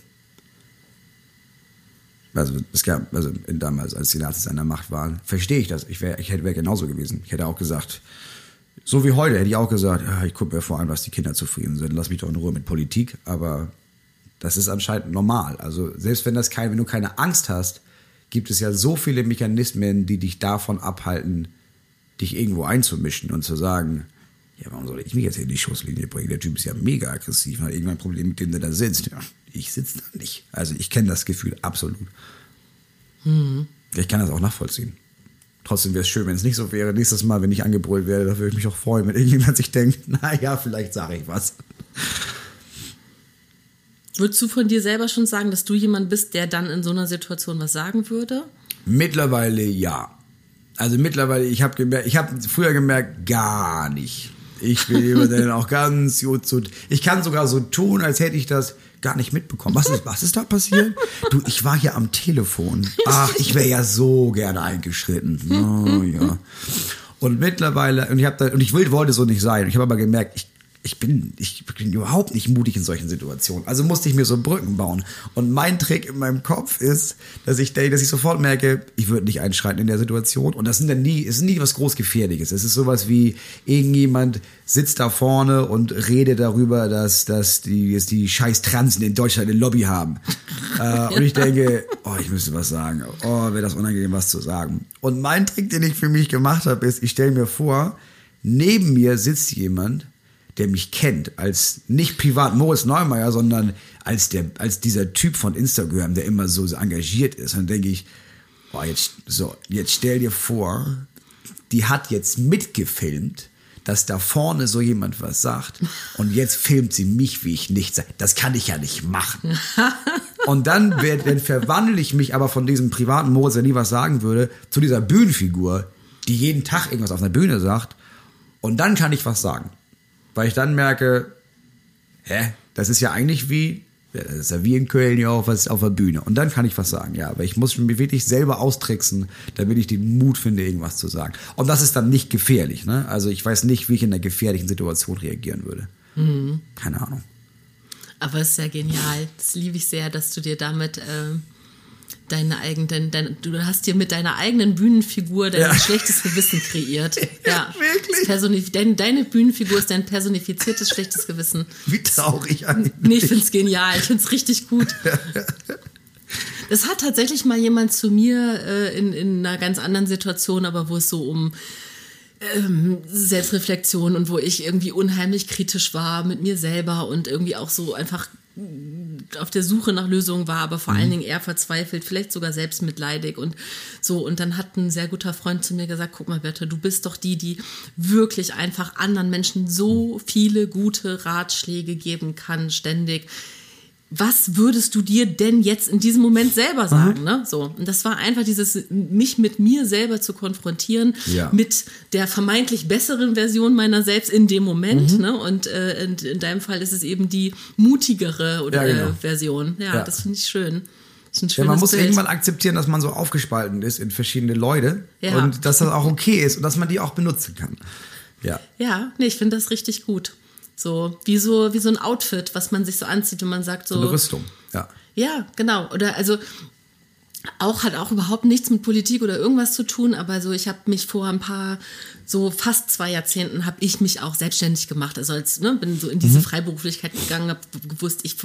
also es gab, also damals, als die Nazis an der Macht waren, verstehe ich das. Ich wäre ich hätte wär genauso gewesen. Ich hätte auch gesagt, so wie heute hätte ich auch gesagt, ja, ich gucke mir vor allem, dass die Kinder zufrieden sind. Lass mich doch in Ruhe mit Politik. Aber das ist anscheinend normal. Also selbst wenn das kein, wenn du keine Angst hast, gibt es ja so viele Mechanismen, die dich davon abhalten, dich irgendwo einzumischen und zu sagen, ja, warum soll ich mich jetzt in die Schusslinie bringen? Der Typ ist ja mega aggressiv, hat irgendwann ein Problem, mit dem der da sitzt. Ja, ich sitze da nicht. Also ich kenne das Gefühl absolut. Mhm. Ich kann das auch nachvollziehen. Trotzdem wäre es schön, wenn es nicht so wäre. Nächstes Mal, wenn ich angebrüllt werde, da würde ich mich auch freuen, wenn irgendjemand sich denkt, naja, vielleicht sage ich was. Würdest du von dir selber schon sagen, dass du jemand bist, der dann in so einer Situation was sagen würde? Mittlerweile ja. Also mittlerweile, ich habe gemerkt, ich habe früher gemerkt, gar nicht. Ich bin jemand, der dann auch ganz gut so. Ich kann sogar so tun, als hätte ich das gar nicht mitbekommen. Was ist, was ist da passiert? Du, ich war hier am Telefon. Ach, ich wäre ja so gerne eingeschritten. Oh, ja. Und mittlerweile, und ich habe da, und ich wollte so nicht sein. Ich habe aber gemerkt, ich ich bin, ich bin überhaupt nicht mutig in solchen Situationen. Also musste ich mir so Brücken bauen. Und mein Trick in meinem Kopf ist, dass ich denke, dass ich sofort merke, ich würde nicht einschreiten in der Situation. Und das sind dann nie, es ist nie was großgefährliches. Es ist sowas wie irgendjemand sitzt da vorne und redet darüber, dass, dass die, jetzt die scheiß Transen in Deutschland eine Lobby haben. äh, und ich denke, oh, ich müsste was sagen. Oh, wäre das unangenehm, was zu sagen. Und mein Trick, den ich für mich gemacht habe, ist, ich stelle mir vor, neben mir sitzt jemand, der mich kennt, als nicht privat Moritz Neumeier, sondern als, der, als dieser Typ von Instagram, der immer so engagiert ist. Und dann denke ich, boah, jetzt, so, jetzt stell dir vor, die hat jetzt mitgefilmt, dass da vorne so jemand was sagt und jetzt filmt sie mich, wie ich nichts sage. Das kann ich ja nicht machen. Und dann, dann verwandle ich mich aber von diesem privaten Moritz, der nie was sagen würde, zu dieser Bühnenfigur, die jeden Tag irgendwas auf einer Bühne sagt. Und dann kann ich was sagen. Weil ich dann merke, hä, das ist ja eigentlich wie, das ist ja wie in Köln ja auch was auf der Bühne. Und dann kann ich was sagen, ja. Aber ich muss mich wirklich selber austricksen, damit ich den Mut finde, irgendwas zu sagen. Und das ist dann nicht gefährlich, ne? Also ich weiß nicht, wie ich in einer gefährlichen Situation reagieren würde. Mhm. Keine Ahnung. Aber es ist ja genial. Das liebe ich sehr, dass du dir damit äh, deine eigenen, dein, du hast dir mit deiner eigenen Bühnenfigur dein ja. schlechtes Gewissen kreiert. Ja, wirklich. Dein, deine Bühnenfigur ist dein personifiziertes schlechtes Gewissen. Wie traurig eigentlich. Nee, ich find's genial. Ich find's richtig gut. Das hat tatsächlich mal jemand zu mir äh, in, in einer ganz anderen Situation, aber wo es so um ähm, Selbstreflexion und wo ich irgendwie unheimlich kritisch war mit mir selber und irgendwie auch so einfach auf der Suche nach Lösungen war, aber vor mhm. allen Dingen eher verzweifelt, vielleicht sogar selbstmitleidig und so. Und dann hat ein sehr guter Freund zu mir gesagt, guck mal, Bertha, du bist doch die, die wirklich einfach anderen Menschen so viele gute Ratschläge geben kann, ständig was würdest du dir denn jetzt in diesem Moment selber sagen? Mhm. Ne? So. Und das war einfach dieses, mich mit mir selber zu konfrontieren, ja. mit der vermeintlich besseren Version meiner selbst in dem Moment. Mhm. Ne? Und äh, in, in, deinem Fall ist es eben die mutigere oder, ja, genau. äh, Version. Ja, ja. das finde ich schön. Ja, man muss Bild. irgendwann akzeptieren, dass man so aufgespalten ist in verschiedene Leute und dass das auch okay ist und dass man die auch benutzen kann. Ja. Ja, nee, ich finde das richtig gut. So wie so wie so ein Outfit, was man sich so anzieht und man sagt so. so eine Rüstung, ja. Ja, genau. Oder also auch hat auch überhaupt nichts mit Politik oder irgendwas zu tun, aber so ich habe mich vor ein paar so fast zwei Jahrzehnten habe ich mich auch selbstständig gemacht, also als ne, bin so in diese mhm. Freiberuflichkeit gegangen, habe gewusst, ich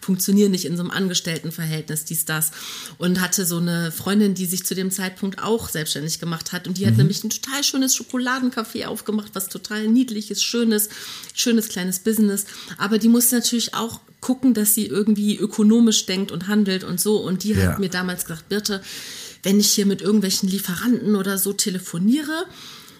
funktioniere nicht in so einem Angestelltenverhältnis, dies das und hatte so eine Freundin, die sich zu dem Zeitpunkt auch selbstständig gemacht hat und die mhm. hat nämlich ein total schönes Schokoladencafé aufgemacht, was total niedliches, schönes, schönes kleines Business, aber die musste natürlich auch gucken, dass sie irgendwie ökonomisch denkt und handelt und so. Und die ja. hat mir damals gesagt, Birte, wenn ich hier mit irgendwelchen Lieferanten oder so telefoniere,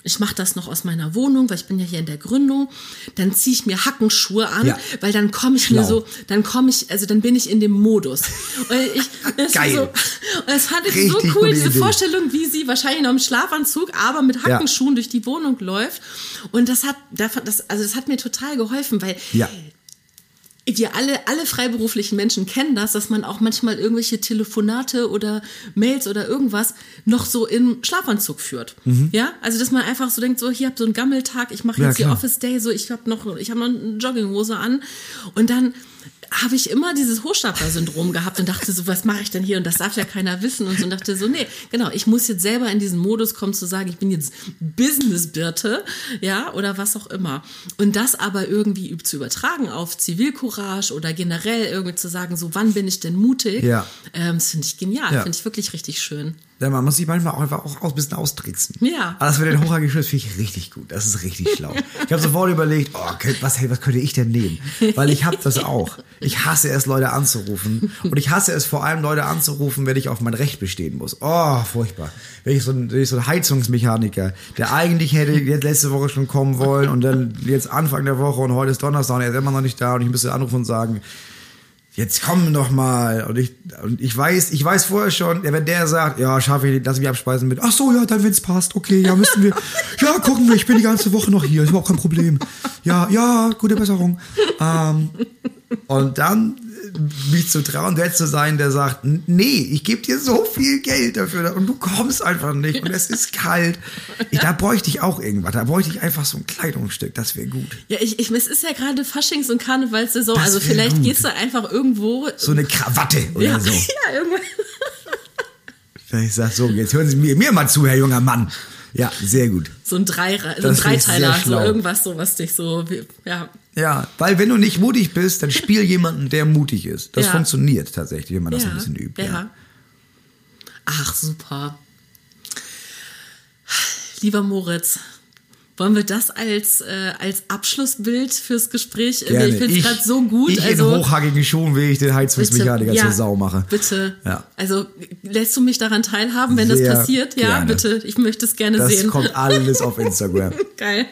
ich mache das noch aus meiner Wohnung, weil ich bin ja hier in der Gründung, dann ziehe ich mir Hackenschuhe an, ja. weil dann komme ich Schlau. mir so, dann komme ich, also dann bin ich in dem Modus. Und ich, das Geil. So, das fand ich Richtig so cool, diese Idee. Vorstellung, wie sie wahrscheinlich noch im Schlafanzug, aber mit Hackenschuhen ja. durch die Wohnung läuft. Und das hat, das, also das hat mir total geholfen, weil ja wir alle, alle freiberuflichen Menschen kennen das, dass man auch manchmal irgendwelche Telefonate oder Mails oder irgendwas noch so im Schlafanzug führt. Mhm. Ja, also dass man einfach so denkt, so hier habt so einen Gammeltag, ich mache jetzt ja, die Office Day, so ich habe noch, ich habe noch eine Jogginghose an und dann habe ich immer dieses Hochstapler-Syndrom gehabt und dachte so, was mache ich denn hier? Und das darf ja keiner wissen. Und so und dachte so, nee, genau, ich muss jetzt selber in diesen Modus kommen zu sagen, ich bin jetzt Business-Birte, ja, oder was auch immer. Und das aber irgendwie zu übertragen auf Zivilcourage oder generell irgendwie zu sagen, so, wann bin ich denn mutig? Ja. Ähm, das finde ich genial, ja. finde ich wirklich richtig schön. Ja, man muss sich manchmal auch einfach auch ein bisschen austricksen. Ja. Aber das mit den Hochhaargeschwürz finde ich richtig gut. Das ist richtig schlau. Ich habe sofort überlegt, oh, was, hey, was könnte ich denn nehmen? Weil ich habe das auch. Ich hasse es, Leute anzurufen. Und ich hasse es vor allem, Leute anzurufen, wenn ich auf mein Recht bestehen muss. Oh, furchtbar. Wenn ich so ein, wenn ich so ein Heizungsmechaniker, der eigentlich hätte jetzt letzte Woche schon kommen wollen und dann jetzt Anfang der Woche und heute ist Donnerstag und er ist immer noch nicht da und ich müsste anrufen und sagen, jetzt komm doch mal. Und ich, und ich weiß, ich weiß vorher schon, wenn der sagt, ja, schaffe ich, lass mich abspeisen mit, ach so, ja, dann wenn's passt, okay, ja, müssen wir, ja, gucken wir, ich bin die ganze Woche noch hier, ist überhaupt kein Problem. Ja, ja, gute Besserung. Ähm, und dann mich zu trauen, der zu sein, der sagt, nee, ich gebe dir so viel Geld dafür und du kommst einfach nicht und es ist kalt. Ich, da bräuchte ich auch irgendwas. Da bräuchte ich einfach so ein Kleidungsstück. Das wäre gut. Ja, ich, ich, es ist ja gerade Faschings- und Karnevalssaison. Das also vielleicht gut. gehst du einfach irgendwo. So eine Krawatte oder ja, so. Ja, irgendwann. Ich sag so, jetzt hören Sie mir, mir mal zu, Herr junger Mann. Ja, sehr gut. So ein, Drei, so ein Dreiteiler, so irgendwas, so was dich so, ja. Ja, weil wenn du nicht mutig bist, dann spiel jemanden, der mutig ist. Das ja. funktioniert tatsächlich, wenn man das ja. ein bisschen übt. Ja. ja. Ach, super. Lieber Moritz, wollen wir das als, äh, als Abschlussbild fürs Gespräch? Gerne. Ich finde es gerade so gut. Ich also, in hochhackigen Schuhen will ich den Heizungsmechaniker ja, zur Sau machen. Bitte. Ja. Also lässt du mich daran teilhaben, wenn Sehr das passiert? Ja, gerne. bitte. Ich möchte es gerne das sehen. Das kommt alles auf Instagram. Geil.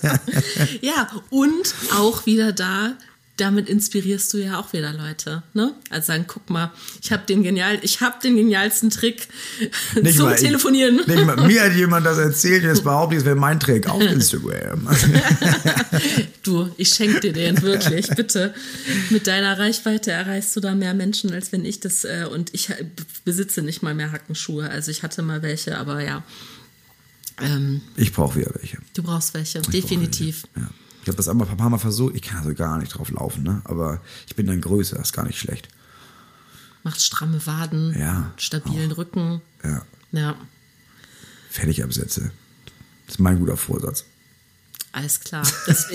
ja, und auch wieder da damit inspirierst du ja auch wieder Leute, ne? Also sagen, guck mal, ich habe den genial, ich habe den genialsten Trick nicht zum mal, Telefonieren. Ich, nicht mal, mir hat jemand das erzählt, jetzt behauptet, es wäre mein Trick auf Instagram. du, ich schenke dir den wirklich, bitte. Mit deiner Reichweite erreichst du da mehr Menschen, als wenn ich das äh, und ich besitze nicht mal mehr Hackenschuhe. Also ich hatte mal welche, aber ja. Ähm, ich brauche wieder welche. Du brauchst welche, ich definitiv. Welche. Ja. Ich habe das einmal ein paar Mal versucht. Ich kann also gar nicht drauf laufen, ne? Aber ich bin dann größer, das ist gar nicht schlecht. Macht stramme Waden, ja, stabilen auch. Rücken. Ja. Ja. Fertig absetze. Das ist mein guter Vorsatz. Alles klar. Das,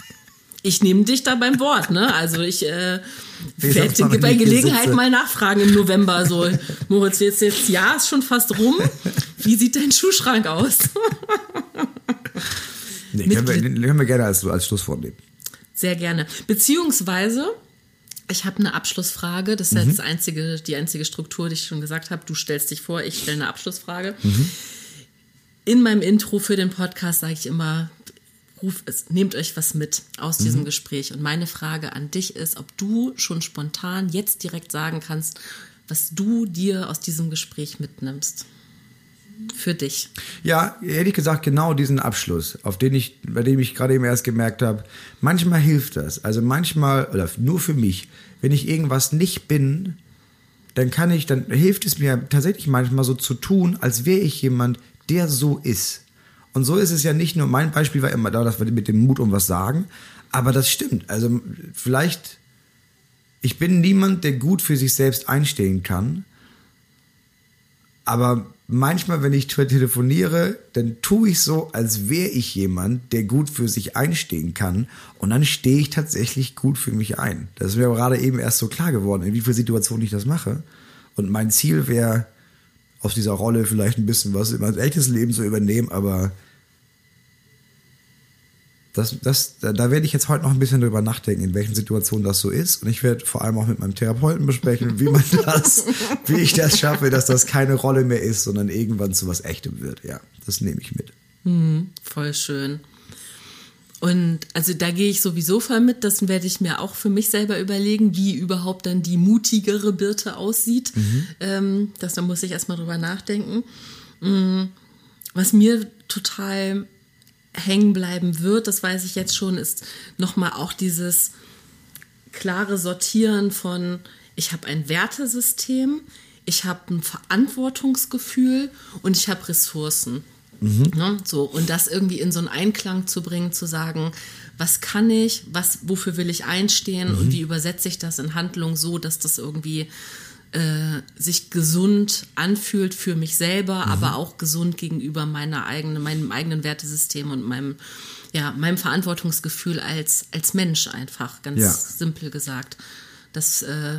ich nehme dich da beim Wort, ne? Also ich äh, werde bei Gelegenheit mal nachfragen im November. So, Moritz, jetzt jetzt Jahr ist schon fast rum. Wie sieht dein Schuhschrank aus? Nee, können wir, können wir gerne als, als Schlusswort nehmen. Sehr gerne. Beziehungsweise, ich habe eine Abschlussfrage. Das ist mhm. das einzige, die einzige Struktur, die ich schon gesagt habe. Du stellst dich vor, ich stelle eine Abschlussfrage. Mhm. In meinem Intro für den Podcast sage ich immer, ruf es, nehmt euch was mit aus diesem mhm. Gespräch. Und meine Frage an dich ist, ob du schon spontan jetzt direkt sagen kannst, was du dir aus diesem Gespräch mitnimmst für dich? Ja, ehrlich gesagt, genau diesen Abschluss, auf den ich, bei dem ich gerade eben erst gemerkt habe, manchmal hilft das. Also manchmal, oder nur für mich, wenn ich irgendwas nicht bin, dann kann ich, dann hilft es mir tatsächlich manchmal so zu tun, als wäre ich jemand, der so ist. Und so ist es ja nicht nur, mein Beispiel war immer da, dass wir mit dem Mut um was sagen, aber das stimmt. Also vielleicht, ich bin niemand, der gut für sich selbst einstehen kann, Aber manchmal, wenn ich telefoniere, dann tue ich so, als wäre ich jemand, der gut für sich einstehen kann. Und dann stehe ich tatsächlich gut für mich ein. Das ist mir aber gerade eben erst so klar geworden, in wie vielen Situationen ich das mache. Und mein Ziel wäre, aus dieser Rolle vielleicht ein bisschen was in mein echtes Leben zu übernehmen, aber das, das, da werde ich jetzt heute noch ein bisschen drüber nachdenken, in welchen Situationen das so ist. Und ich werde vor allem auch mit meinem Therapeuten besprechen, wie man das, wie ich das schaffe, dass das keine Rolle mehr ist, sondern irgendwann zu was Echtem wird. Ja, das nehme ich mit. Mhm, voll schön. Und also da gehe ich sowieso voll mit. Das werde ich mir auch für mich selber überlegen, wie überhaupt dann die mutigere Birte aussieht. Mhm. Ähm, das, da muss ich erstmal drüber nachdenken. Mhm. Was mir total hängen bleiben wird, das weiß ich jetzt schon, ist nochmal auch dieses klare Sortieren von, ich habe ein Wertesystem, ich habe ein Verantwortungsgefühl und ich habe Ressourcen. Mhm. Ne? So, und das irgendwie in so einen Einklang zu bringen, zu sagen, was kann ich, was, wofür will ich einstehen mhm. und wie übersetze ich das in Handlung so, dass das irgendwie äh, sich gesund anfühlt für mich selber, mhm. aber auch gesund gegenüber meiner eigenen, meinem eigenen Wertesystem und meinem, ja, meinem Verantwortungsgefühl als, als Mensch einfach, ganz ja. simpel gesagt. Dass, äh,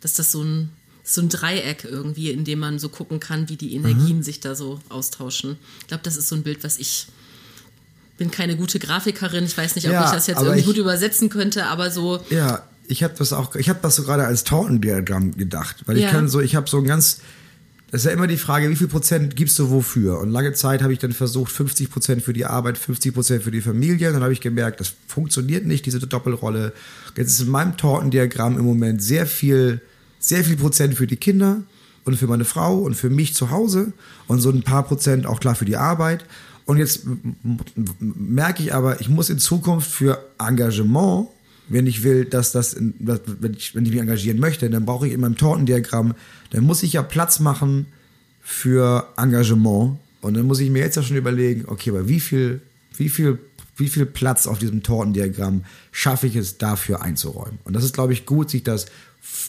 dass das so ein, so ein Dreieck irgendwie, in dem man so gucken kann, wie die Energien mhm. sich da so austauschen. Ich glaube, das ist so ein Bild, was ich bin keine gute Grafikerin. Ich weiß nicht, ob ja, ich das jetzt irgendwie ich, gut übersetzen könnte, aber so. Ja, ich habe das auch, ich habe das so gerade als Tortendiagramm gedacht, weil ich ja. kann so, ich habe so ein ganz, das ist ja immer die Frage, wie viel Prozent gibst du wofür? Und lange Zeit habe ich dann versucht, 50 Prozent für die Arbeit, 50 Prozent für die Familie. dann habe ich gemerkt, das funktioniert nicht, diese Doppelrolle. Jetzt ist in meinem Tortendiagramm im Moment sehr viel, sehr viel Prozent für die Kinder und für meine Frau und für mich zu Hause und so ein paar Prozent auch klar für die Arbeit. Und jetzt merke ich aber, ich muss in Zukunft für Engagement wenn ich will, dass das, wenn ich, wenn ich mich engagieren möchte, dann brauche ich in meinem Tortendiagramm, dann muss ich ja Platz machen für Engagement. Und dann muss ich mir jetzt ja schon überlegen, okay, aber wie viel, wie viel, wie viel Platz auf diesem Tortendiagramm schaffe ich es dafür einzuräumen? Und das ist, glaube ich, gut, sich das,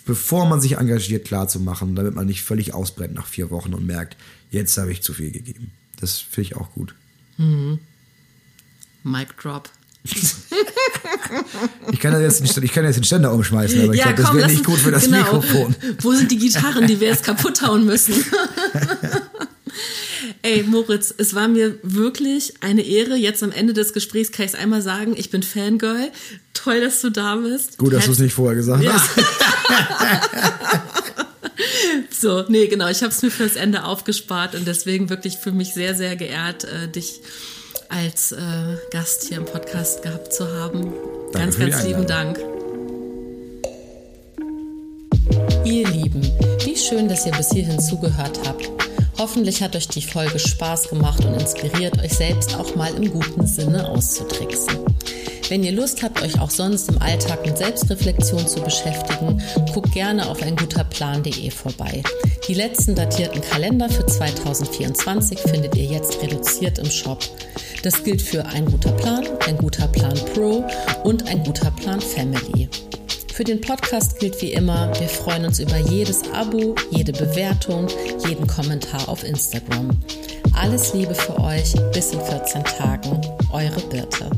bevor man sich engagiert, klar zu machen, damit man nicht völlig ausbrennt nach vier Wochen und merkt, jetzt habe ich zu viel gegeben. Das finde ich auch gut. Mhm. Mic drop ich, kann jetzt, ich kann jetzt den Ständer umschmeißen, aber ich ja, glaube, das wäre nicht gut für das genau. Mikrofon. Wo sind die Gitarren, die wir jetzt kaputt hauen müssen? Ey, Moritz, es war mir wirklich eine Ehre. Jetzt am Ende des Gesprächs kann ich es einmal sagen, ich bin Fangirl. Toll, dass du da bist. Gut, dass du es nicht vorher gesagt ja. hast. so, nee, genau. Ich habe es mir fürs Ende aufgespart und deswegen wirklich für mich sehr, sehr geehrt, äh, dich als äh, Gast hier im Podcast gehabt zu haben. Danke ganz, ganz lieben Dank. Ihr Lieben, wie schön, dass ihr bis hierhin zugehört habt. Hoffentlich hat euch die Folge Spaß gemacht und inspiriert, euch selbst auch mal im guten Sinne auszutricksen. Wenn ihr Lust habt, euch auch sonst im Alltag mit Selbstreflexion zu beschäftigen, guckt gerne auf einguterplan.de vorbei. Die letzten datierten Kalender für 2024 findet ihr jetzt reduziert im Shop. Das gilt für ein guter Plan, ein guter Plan Pro und ein guter Plan Family. Für den Podcast gilt wie immer, wir freuen uns über jedes Abo, jede Bewertung, jeden Kommentar auf Instagram. Alles Liebe für euch, bis in 14 Tagen, eure Birte.